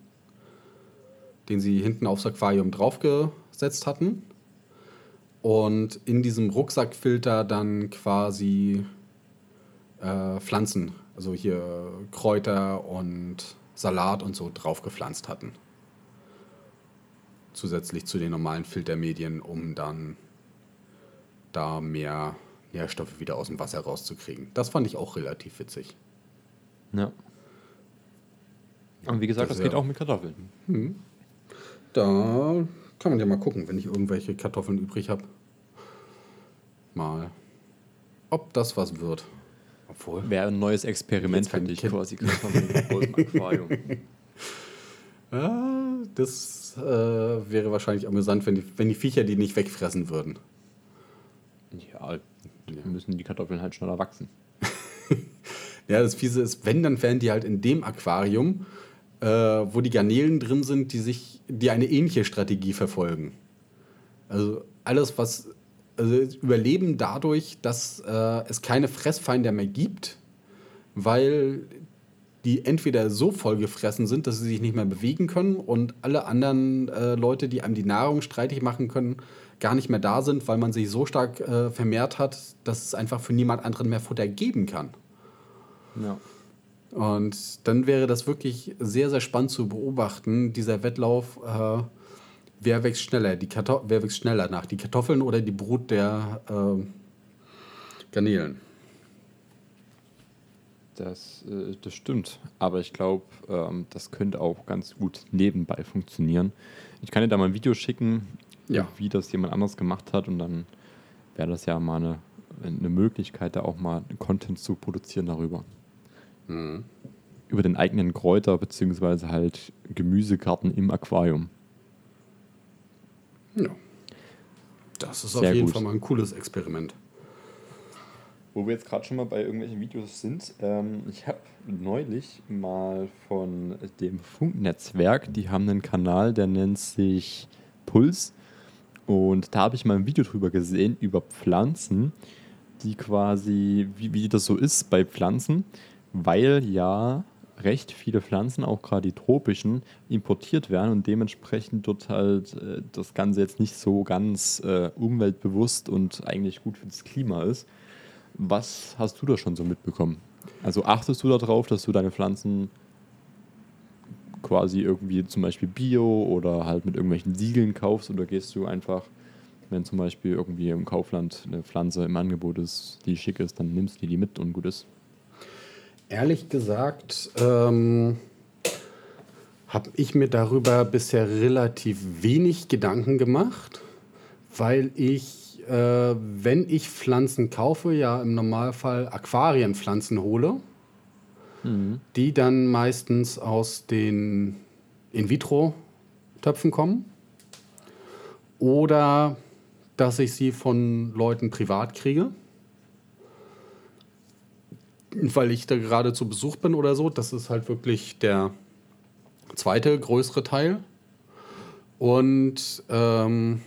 den sie hinten aufs Aquarium draufgesetzt hatten. Und in diesem Rucksackfilter dann quasi äh, Pflanzen, also hier Kräuter und Salat und so drauf gepflanzt hatten. Zusätzlich zu den normalen Filtermedien, um dann da mehr Nährstoffe wieder aus dem Wasser rauszukriegen. Das fand ich auch relativ witzig. Ja. Und wie gesagt, das, das geht ja, auch mit Kartoffeln. Hm. Da kann man ja mal gucken, wenn ich irgendwelche Kartoffeln übrig habe. Mal, ob das was wird. Obwohl. Wäre ein neues Experiment für dich, quasi Kartoffeln im [LAUGHS] Aquarium. Ja, das äh, wäre wahrscheinlich amüsant, wenn die, wenn die Viecher die nicht wegfressen würden. Ja, müssen die Kartoffeln halt schneller wachsen. [LAUGHS] ja, das Fiese ist, wenn, dann wären die halt in dem Aquarium, äh, wo die Garnelen drin sind, die sich, die eine ähnliche Strategie verfolgen. Also alles, was also überleben dadurch, dass äh, es keine Fressfeinde mehr gibt, weil die entweder so vollgefressen sind, dass sie sich nicht mehr bewegen können und alle anderen äh, Leute, die einem die Nahrung streitig machen können, gar nicht mehr da sind, weil man sich so stark äh, vermehrt hat, dass es einfach für niemand anderen mehr Futter geben kann. Ja. Und dann wäre das wirklich sehr, sehr spannend zu beobachten, dieser Wettlauf, äh, wer wächst schneller, die wer wächst schneller nach, die Kartoffeln oder die Brut der äh, Garnelen. Das, äh, das stimmt, aber ich glaube, ähm, das könnte auch ganz gut nebenbei funktionieren. Ich kann dir da mal ein Video schicken, ja. wie das jemand anders gemacht hat und dann wäre das ja mal eine, eine Möglichkeit, da auch mal Content zu produzieren darüber. Mhm. Über den eigenen Kräuter bzw. halt Gemüsekarten im Aquarium. Ja. Das ist Sehr auf jeden gut. Fall mal ein cooles Experiment. Wo wir jetzt gerade schon mal bei irgendwelchen Videos sind, ähm, ich habe neulich mal von dem Funknetzwerk, die haben einen Kanal, der nennt sich Puls. Und da habe ich mal ein Video drüber gesehen, über Pflanzen, die quasi, wie, wie das so ist bei Pflanzen, weil ja recht viele Pflanzen, auch gerade die tropischen, importiert werden und dementsprechend dort halt äh, das Ganze jetzt nicht so ganz äh, umweltbewusst und eigentlich gut für das Klima ist. Was hast du da schon so mitbekommen? Also achtest du darauf, dass du deine Pflanzen quasi irgendwie zum Beispiel Bio oder halt mit irgendwelchen Siegeln kaufst oder gehst du einfach, wenn zum Beispiel irgendwie im Kaufland eine Pflanze im Angebot ist, die schick ist, dann nimmst du die mit und gut ist? Ehrlich gesagt, ähm, habe ich mir darüber bisher relativ wenig Gedanken gemacht, weil ich, äh, wenn ich Pflanzen kaufe, ja im Normalfall Aquarienpflanzen hole, mhm. die dann meistens aus den In-vitro-Töpfen kommen oder dass ich sie von Leuten privat kriege weil ich da gerade zu Besuch bin oder so. Das ist halt wirklich der zweite größere Teil. Und ähm,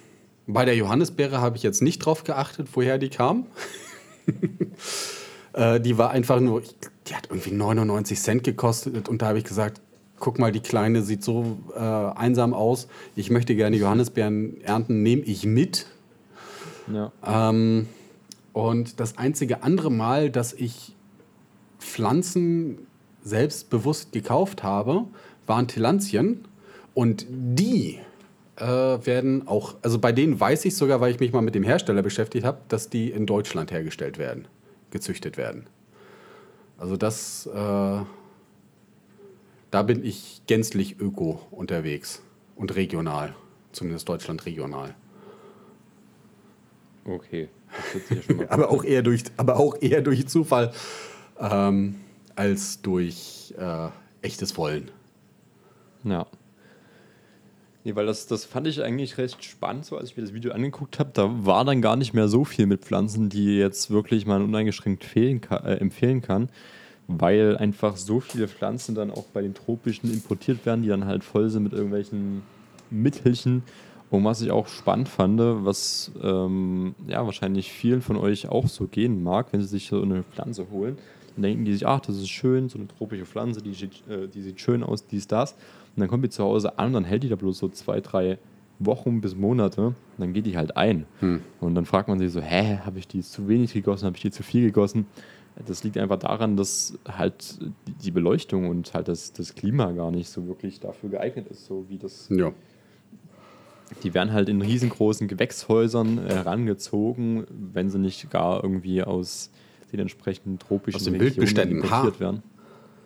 bei der Johannisbeere habe ich jetzt nicht drauf geachtet, woher die kam. [LAUGHS] äh, die war einfach nur, die hat irgendwie 99 Cent gekostet und da habe ich gesagt, guck mal, die Kleine sieht so äh, einsam aus. Ich möchte gerne Johannisbeeren ernten, nehme ich mit. Ja. Ähm, und das einzige andere Mal, dass ich Pflanzen selbstbewusst gekauft habe, waren Tillandien. Und die äh, werden auch, also bei denen weiß ich sogar, weil ich mich mal mit dem Hersteller beschäftigt habe, dass die in Deutschland hergestellt werden, gezüchtet werden. Also das, äh, da bin ich gänzlich öko unterwegs und regional, zumindest Deutschland regional. Okay. [LAUGHS] aber, auch eher durch, aber auch eher durch Zufall ähm, als durch äh, echtes Wollen. Ja. Nee, weil das, das fand ich eigentlich recht spannend, so als ich mir das Video angeguckt habe. Da war dann gar nicht mehr so viel mit Pflanzen, die jetzt wirklich man uneingeschränkt kann, äh, empfehlen kann, weil einfach so viele Pflanzen dann auch bei den tropischen importiert werden, die dann halt voll sind mit irgendwelchen Mittelchen. Und was ich auch spannend fand, was ähm, ja wahrscheinlich vielen von euch auch so gehen mag, wenn sie sich so eine Pflanze holen, dann denken die sich, ach, das ist schön, so eine tropische Pflanze, die, äh, die sieht schön aus, dies, das. Und dann kommt die zu Hause an und dann hält die da bloß so zwei, drei Wochen bis Monate. Und dann geht die halt ein. Hm. Und dann fragt man sich so, hä, habe ich die zu wenig gegossen, habe ich die zu viel gegossen? Das liegt einfach daran, dass halt die Beleuchtung und halt das, das Klima gar nicht so wirklich dafür geeignet ist, so wie das. Ja. Die werden halt in riesengroßen Gewächshäusern herangezogen, wenn sie nicht gar irgendwie aus den entsprechenden tropischen Aus den Wildbeständen importiert werden.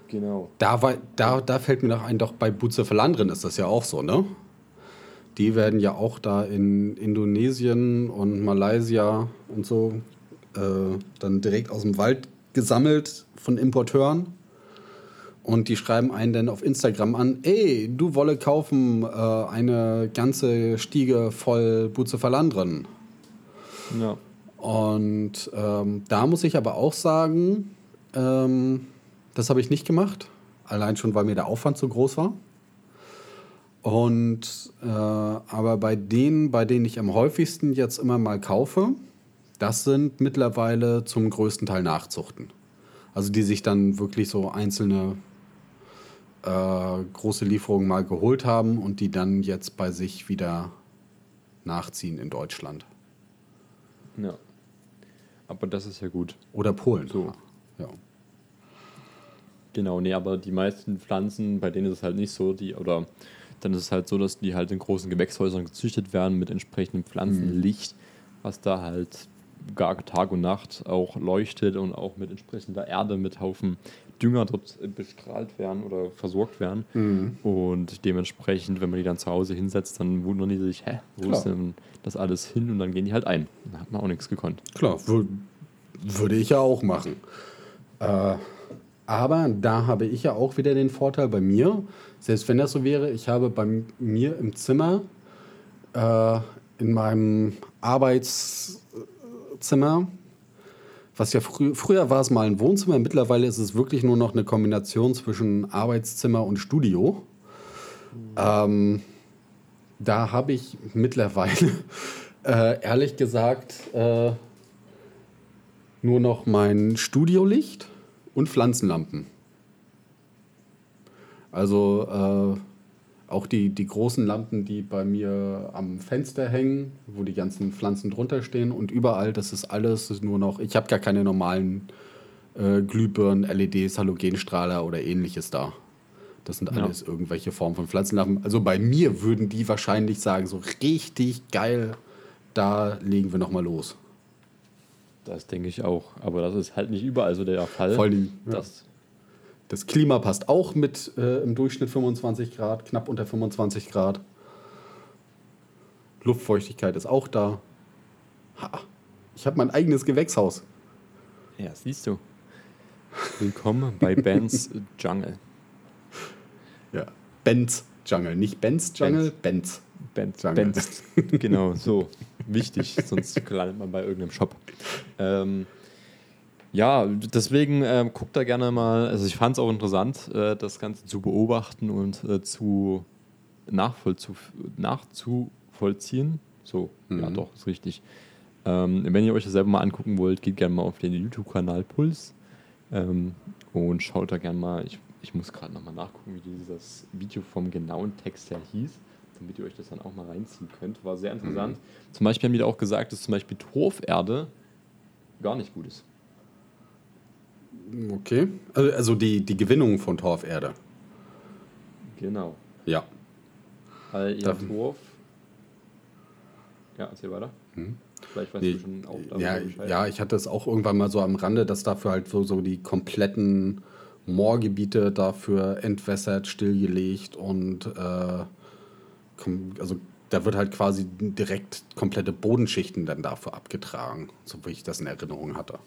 Genau. Da, war, da, da fällt mir noch ein, doch bei Bucephalaندren ist das ja auch so, ne? Die werden ja auch da in Indonesien und Malaysia und so äh, dann direkt aus dem Wald gesammelt von Importeuren. Und die schreiben einen dann auf Instagram an, ey, du wolle kaufen äh, eine ganze Stiege voll Bucephalandren. Ja. Und ähm, da muss ich aber auch sagen, ähm, das habe ich nicht gemacht. Allein schon, weil mir der Aufwand zu groß war. Und äh, aber bei denen, bei denen ich am häufigsten jetzt immer mal kaufe, das sind mittlerweile zum größten Teil Nachzuchten. Also die sich dann wirklich so einzelne äh, große Lieferungen mal geholt haben und die dann jetzt bei sich wieder nachziehen in Deutschland. Ja. Aber das ist ja gut. Oder Polen. So. Ja. Genau, nee, aber die meisten Pflanzen, bei denen ist es halt nicht so, die, oder dann ist es halt so, dass die halt in großen Gewächshäusern gezüchtet werden mit entsprechendem Pflanzenlicht, mhm. was da halt gar Tag und Nacht auch leuchtet und auch mit entsprechender Erde, mit Haufen Dünger dort bestrahlt werden oder versorgt werden. Mhm. Und dementsprechend, wenn man die dann zu Hause hinsetzt, dann wundern die sich, hä, wo Klar. ist denn das alles hin? Und dann gehen die halt ein. Dann hat man auch nichts gekonnt. Klar, würde ich ja auch machen. Äh, aber da habe ich ja auch wieder den Vorteil bei mir, selbst wenn das so wäre, ich habe bei mir im Zimmer, äh, in meinem Arbeitszimmer, was ja frü früher war es mal ein Wohnzimmer, mittlerweile ist es wirklich nur noch eine Kombination zwischen Arbeitszimmer und Studio. Mhm. Ähm, da habe ich mittlerweile, [LAUGHS] äh, ehrlich gesagt, äh, nur noch mein Studiolicht und Pflanzenlampen. Also äh, auch die, die großen Lampen, die bei mir am Fenster hängen, wo die ganzen Pflanzen drunter stehen und überall, das ist alles nur noch, ich habe gar keine normalen äh, Glühbirnen, LEDs, Halogenstrahler oder ähnliches da. Das sind alles ja. irgendwelche Formen von Pflanzenlampen. Also bei mir würden die wahrscheinlich sagen, so richtig geil, da legen wir nochmal los. Das denke ich auch. Aber das ist halt nicht überall so der Fall. Vor allem, ja. Das Klima passt auch mit äh, im Durchschnitt 25 Grad, knapp unter 25 Grad. Luftfeuchtigkeit ist auch da. Ha, ich habe mein eigenes Gewächshaus. Ja, siehst du. Willkommen bei [LAUGHS] Ben's Jungle. Ja, Ben's Jungle. Nicht Ben's Jungle, Ben's. Ben's, Jungle. Ben's. Genau, so. [LAUGHS] Wichtig, sonst landet man bei irgendeinem Shop. Ähm, ja, deswegen äh, guckt da gerne mal. Also ich fand es auch interessant, äh, das Ganze zu beobachten und äh, zu nachzuvollziehen. So, mhm. ja doch, ist richtig. Ähm, wenn ihr euch das selber mal angucken wollt, geht gerne mal auf den YouTube-Kanal Puls ähm, und schaut da gerne mal. Ich, ich muss gerade nochmal nachgucken, wie dieses Video vom genauen Text her hieß, damit ihr euch das dann auch mal reinziehen könnt. War sehr interessant. Mhm. Zum Beispiel haben die da auch gesagt, dass zum Beispiel Torferde gar nicht gut ist. Okay. Also, also die, die Gewinnung von Torferde. Genau. Ja. Weil ihr Darf Torf. Ja, erzähl weiter. Hm. Vielleicht weißt nee, du schon auch ja. Ja, ich hatte es auch irgendwann mal so am Rande, dass dafür halt so, so die kompletten Moorgebiete dafür entwässert, stillgelegt und äh, also da wird halt quasi direkt komplette Bodenschichten dann dafür abgetragen, so wie ich das in Erinnerung hatte.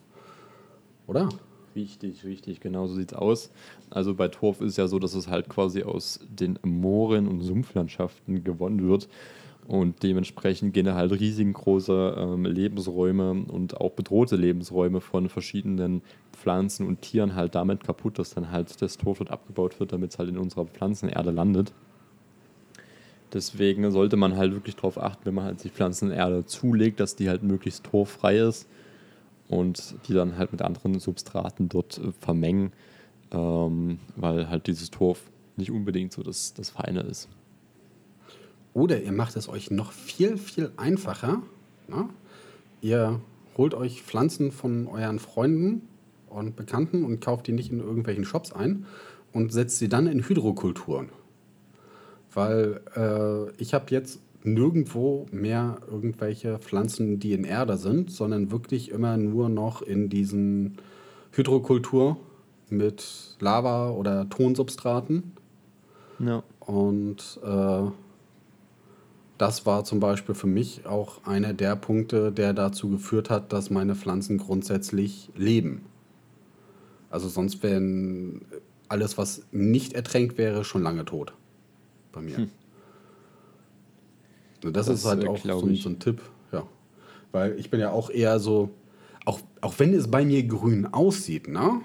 Oder? Richtig, richtig, genau so sieht es aus. Also bei Torf ist ja so, dass es halt quasi aus den Mooren und Sumpflandschaften gewonnen wird. Und dementsprechend gehen halt riesengroße ähm, Lebensräume und auch bedrohte Lebensräume von verschiedenen Pflanzen und Tieren halt damit kaputt, dass dann halt das Torf dort abgebaut wird, damit es halt in unserer Pflanzenerde landet. Deswegen sollte man halt wirklich darauf achten, wenn man halt die Pflanzenerde zulegt, dass die halt möglichst torffrei ist und die dann halt mit anderen Substraten dort äh, vermengen, ähm, weil halt dieses Torf nicht unbedingt so das, das Feine ist. Oder ihr macht es euch noch viel, viel einfacher. Na? Ihr holt euch Pflanzen von euren Freunden und Bekannten und kauft die nicht in irgendwelchen Shops ein und setzt sie dann in Hydrokulturen. Weil äh, ich habe jetzt nirgendwo mehr irgendwelche Pflanzen, die in Erde sind, sondern wirklich immer nur noch in diesen Hydrokultur mit Lava oder Tonsubstraten. Ja. Und äh, das war zum Beispiel für mich auch einer der Punkte, der dazu geführt hat, dass meine Pflanzen grundsätzlich leben. Also sonst wären alles, was nicht ertränkt wäre, schon lange tot bei mir. Hm. Das, das ist halt äh, auch so, so, ein Tipp, ja. Weil ich bin ja auch eher so, auch, auch wenn es bei mir grün aussieht, ne?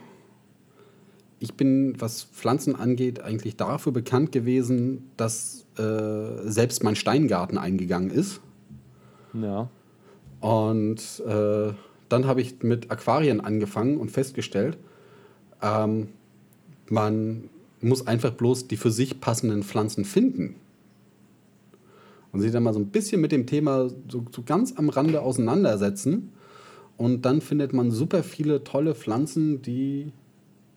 Ich bin, was Pflanzen angeht, eigentlich dafür bekannt gewesen, dass äh, selbst mein Steingarten eingegangen ist. Ja. Und äh, dann habe ich mit Aquarien angefangen und festgestellt, ähm, man muss einfach bloß die für sich passenden Pflanzen finden. Und sich dann mal so ein bisschen mit dem Thema so, so ganz am Rande auseinandersetzen. Und dann findet man super viele tolle Pflanzen, die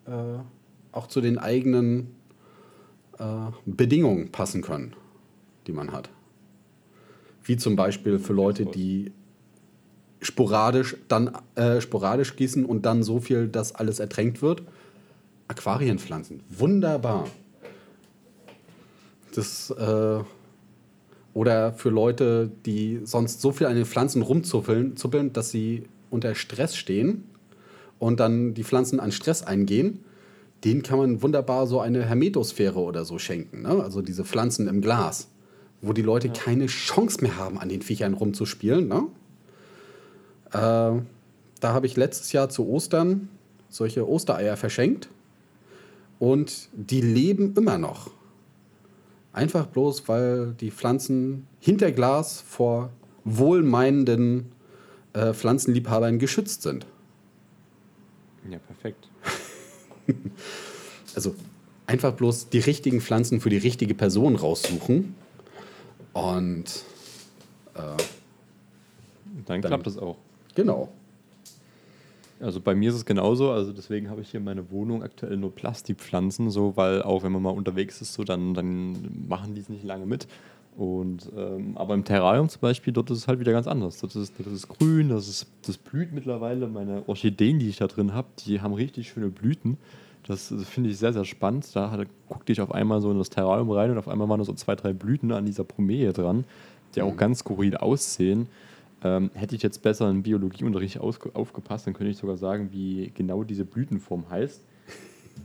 äh, auch zu den eigenen äh, Bedingungen passen können, die man hat. Wie zum Beispiel für Leute, die sporadisch dann äh, sporadisch gießen und dann so viel, dass alles ertränkt wird. Aquarienpflanzen, wunderbar. Das äh, oder für Leute, die sonst so viel an den Pflanzen rumzuppeln, zuppeln, dass sie unter Stress stehen und dann die Pflanzen an Stress eingehen, denen kann man wunderbar so eine Hermetosphäre oder so schenken. Ne? Also diese Pflanzen im Glas, wo die Leute ja. keine Chance mehr haben, an den Viechern rumzuspielen. Ne? Äh, da habe ich letztes Jahr zu Ostern solche Ostereier verschenkt und die leben immer noch. Einfach bloß, weil die Pflanzen hinter Glas vor wohlmeinenden äh, Pflanzenliebhabern geschützt sind. Ja, perfekt. [LAUGHS] also einfach bloß die richtigen Pflanzen für die richtige Person raussuchen und äh, dann, dann klappt es auch. Genau. Also bei mir ist es genauso, also deswegen habe ich hier in meiner Wohnung aktuell nur Plastikpflanzen, so weil auch wenn man mal unterwegs ist, so dann, dann machen die es nicht lange mit. Und, ähm, aber im Terrarium zum Beispiel, dort ist es halt wieder ganz anders. Dort ist, das ist grün, das, ist, das blüht mittlerweile. Meine Orchideen, die ich da drin habe, die haben richtig schöne Blüten. Das, das finde ich sehr, sehr spannend. Da guckte ich auf einmal so in das Terrarium rein und auf einmal waren da so zwei, drei Blüten an dieser Bromee dran, die auch mhm. ganz skurril aussehen. Ähm, hätte ich jetzt besser im Biologieunterricht aufgepasst, dann könnte ich sogar sagen, wie genau diese Blütenform heißt.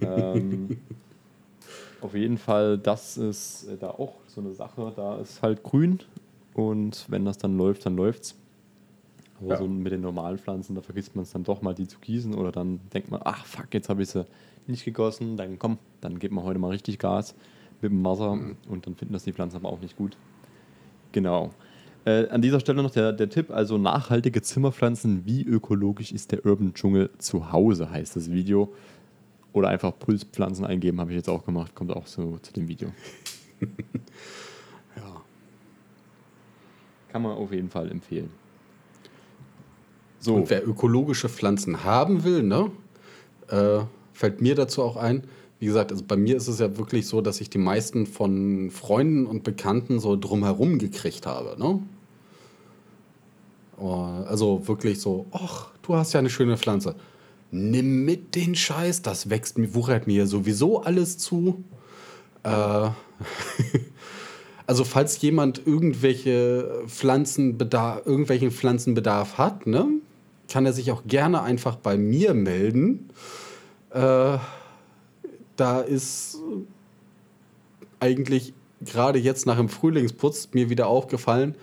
ähm, [LAUGHS] auf jeden Fall, das ist äh, da auch so eine Sache. Da ist halt grün und wenn das dann läuft, dann läuft's. Aber ja. so mit den normalen Pflanzen, da vergisst man es dann doch mal, die zu gießen oder dann denkt man, ach fuck, jetzt habe ich sie nicht gegossen. Dann komm, dann gibt man heute mal richtig Gas mit dem Wasser mhm. und dann finden das die Pflanzen aber auch nicht gut. Genau. Äh, an dieser Stelle noch der, der Tipp, also nachhaltige Zimmerpflanzen, wie ökologisch ist der Urban Dschungel zu Hause, heißt das Video. Oder einfach Pulspflanzen eingeben, habe ich jetzt auch gemacht, kommt auch so zu dem Video. [LAUGHS] ja. Kann man auf jeden Fall empfehlen. So. Und wer ökologische Pflanzen haben will, ne, äh, fällt mir dazu auch ein, wie gesagt, also bei mir ist es ja wirklich so, dass ich die meisten von Freunden und Bekannten so drumherum gekriegt habe. Ne? Oh, also wirklich so, ach, du hast ja eine schöne Pflanze. Nimm mit den Scheiß, das wächst mir, wuchert mir sowieso alles zu. Äh, [LAUGHS] also falls jemand irgendwelche Pflanzenbedarf, irgendwelchen Pflanzenbedarf hat, ne, kann er sich auch gerne einfach bei mir melden. Äh, da ist eigentlich gerade jetzt nach dem Frühlingsputz mir wieder aufgefallen,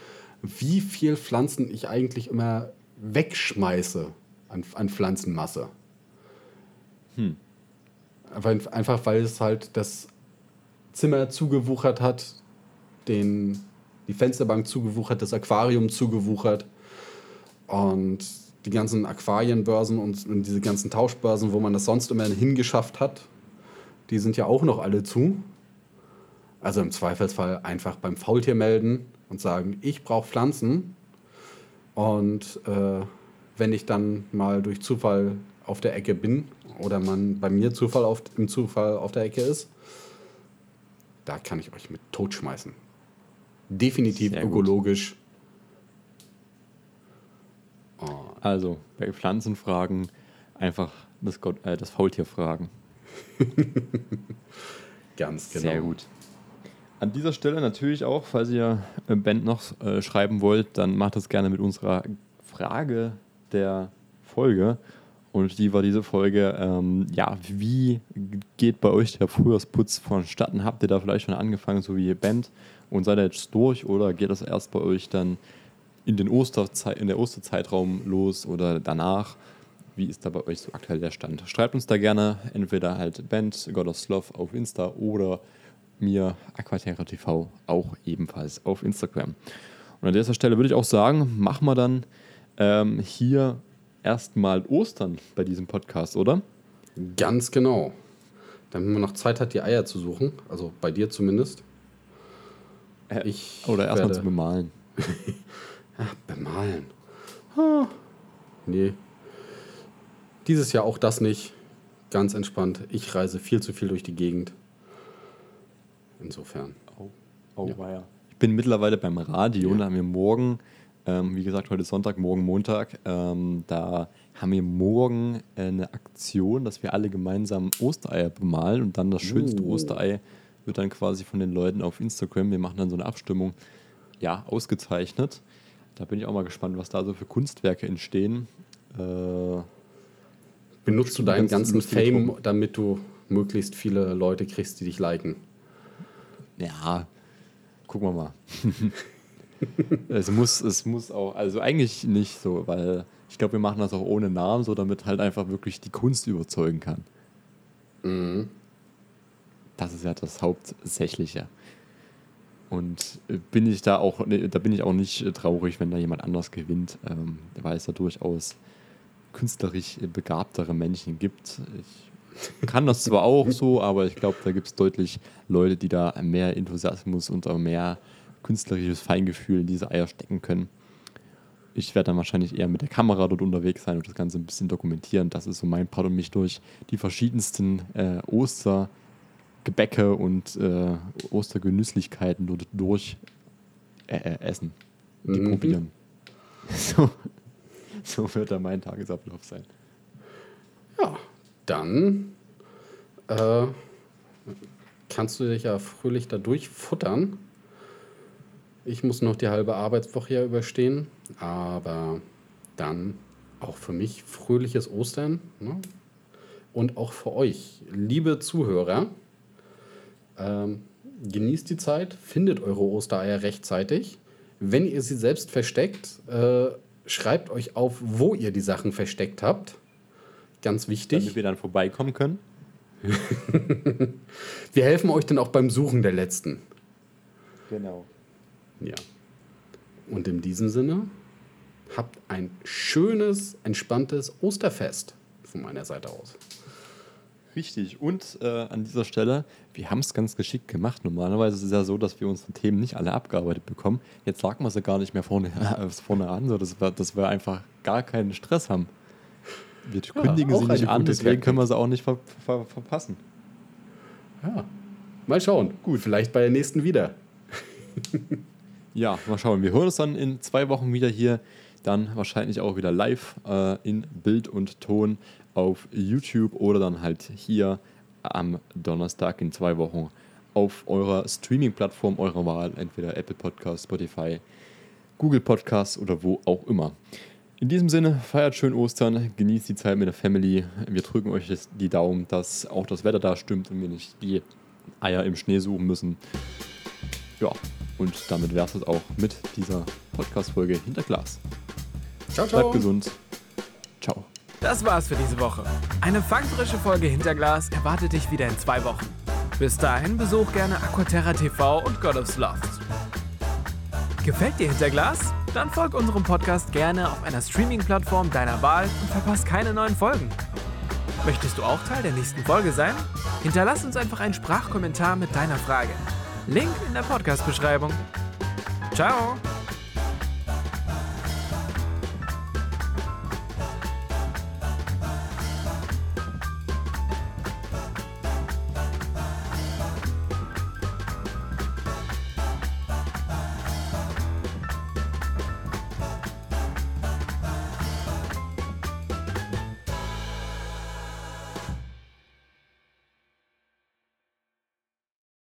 wie viel Pflanzen ich eigentlich immer wegschmeiße an, an Pflanzenmasse. Hm. Einfach weil es halt das Zimmer zugewuchert hat, den, die Fensterbank zugewuchert, das Aquarium zugewuchert und die ganzen Aquarienbörsen und, und diese ganzen Tauschbörsen, wo man das sonst immer hingeschafft hat, die sind ja auch noch alle zu. Also im Zweifelsfall einfach beim Faultier melden und sagen, ich brauche Pflanzen. Und äh, wenn ich dann mal durch Zufall auf der Ecke bin oder man bei mir Zufall auf, im Zufall auf der Ecke ist, da kann ich euch mit totschmeißen. Definitiv ökologisch. Oh. Also bei Pflanzenfragen einfach das, Gott, äh, das Faultier fragen. [LAUGHS] Ganz genau. Sehr gut. An dieser Stelle natürlich auch, falls ihr Band noch äh, schreiben wollt, dann macht das gerne mit unserer Frage der Folge. Und die war diese Folge, ähm, ja, wie geht bei euch der Frühjahrsputz vonstatten? Habt ihr da vielleicht schon angefangen, so wie ihr Band, und seid ihr jetzt durch oder geht das erst bei euch dann in, den Osterzei in der Osterzeitraum los oder danach? Wie ist da bei euch so aktuell der Stand? Schreibt uns da gerne entweder halt Band God of Sloth auf Insta oder mir Aquaterra TV auch ebenfalls auf Instagram. Und an dieser Stelle würde ich auch sagen, machen wir dann ähm, hier erstmal Ostern bei diesem Podcast, oder? Ganz genau. Damit man noch Zeit hat, die Eier zu suchen. Also bei dir zumindest. Äh, ich Oder erstmal zu bemalen. ja, [LAUGHS] bemalen. Ah, nee. Dieses Jahr auch das nicht. Ganz entspannt. Ich reise viel zu viel durch die Gegend. Insofern. Oh, oh ja. Ich bin mittlerweile beim Radio ja. und haben wir morgen, ähm, wie gesagt, heute Sonntag, morgen Montag, ähm, da haben wir morgen eine Aktion, dass wir alle gemeinsam Ostereier bemalen und dann das schönste uh. Osterei wird dann quasi von den Leuten auf Instagram, wir machen dann so eine Abstimmung, ja, ausgezeichnet. Da bin ich auch mal gespannt, was da so für Kunstwerke entstehen. Äh, Benutzt du deinen ganzen Fame, damit du möglichst viele Leute kriegst, die dich liken? Ja, gucken wir mal. [LAUGHS] es, muss, es muss auch, also eigentlich nicht so, weil ich glaube, wir machen das auch ohne Namen, so damit halt einfach wirklich die Kunst überzeugen kann. Mhm. Das ist ja das Hauptsächliche. Und äh, bin ich da auch, da bin ich auch nicht äh, traurig, wenn da jemand anders gewinnt, ähm, weil es da durchaus künstlerisch begabtere Menschen gibt. Ich kann das zwar auch so, aber ich glaube, da gibt es deutlich Leute, die da mehr Enthusiasmus und auch mehr künstlerisches Feingefühl in diese Eier stecken können. Ich werde dann wahrscheinlich eher mit der Kamera dort unterwegs sein und das Ganze ein bisschen dokumentieren. Das ist so mein Part und mich durch die verschiedensten äh, Ostergebäcke und äh, Ostergenüsslichkeiten dort durch äh, äh essen und die mhm. probieren. [LAUGHS] So. so wird dann mein Tagesablauf sein. Ja, dann äh, kannst du dich ja fröhlich dadurch futtern. Ich muss noch die halbe Arbeitswoche ja überstehen, aber dann auch für mich fröhliches Ostern ne? und auch für euch, liebe Zuhörer. Ähm, genießt die Zeit, findet eure Ostereier rechtzeitig. Wenn ihr sie selbst versteckt, äh, schreibt euch auf, wo ihr die Sachen versteckt habt. Ganz wichtig. Damit wir dann vorbeikommen können. [LAUGHS] wir helfen euch dann auch beim Suchen der letzten. Genau. Ja. Und in diesem Sinne, habt ein schönes, entspanntes Osterfest von meiner Seite aus. Richtig. Und äh, an dieser Stelle, wir haben es ganz geschickt gemacht. Normalerweise ist es ja so, dass wir unsere Themen nicht alle abgearbeitet bekommen. Jetzt sagen wir sie gar nicht mehr vorne, [LAUGHS] äh, vorne an, so dass, wir, dass wir einfach gar keinen Stress haben. Wir ja, kündigen sie nicht an, deswegen können wir sie auch nicht ver ver verpassen. Ja. Mal schauen. Gut, vielleicht bei der nächsten wieder. ja, mal schauen. Wir hören uns dann in zwei Wochen wieder hier. Dann wahrscheinlich auch wieder live äh, in Bild und Ton auf YouTube oder dann halt hier am Donnerstag in zwei Wochen auf eurer Streaming-Plattform eurer Wahl, entweder Apple Podcast, Spotify, Google Podcast oder wo auch immer. In diesem Sinne, feiert schön Ostern, genießt die Zeit mit der Family. Wir drücken euch die Daumen, dass auch das Wetter da stimmt und wir nicht die Eier im Schnee suchen müssen. Ja, und damit wäre es auch mit dieser Podcast-Folge hinter Glas. Ciao, ciao. Bleibt gesund. Ciao. Das war's für diese Woche. Eine fangfrische Folge Hinterglas erwartet dich wieder in zwei Wochen. Bis dahin besuch gerne Aquaterra TV und God of Sloth. Gefällt dir Hinterglas? Dann folg unserem Podcast gerne auf einer Streaming-Plattform deiner Wahl und verpass keine neuen Folgen. Möchtest du auch Teil der nächsten Folge sein? Hinterlass uns einfach einen Sprachkommentar mit deiner Frage. Link in der Podcast-Beschreibung. Ciao!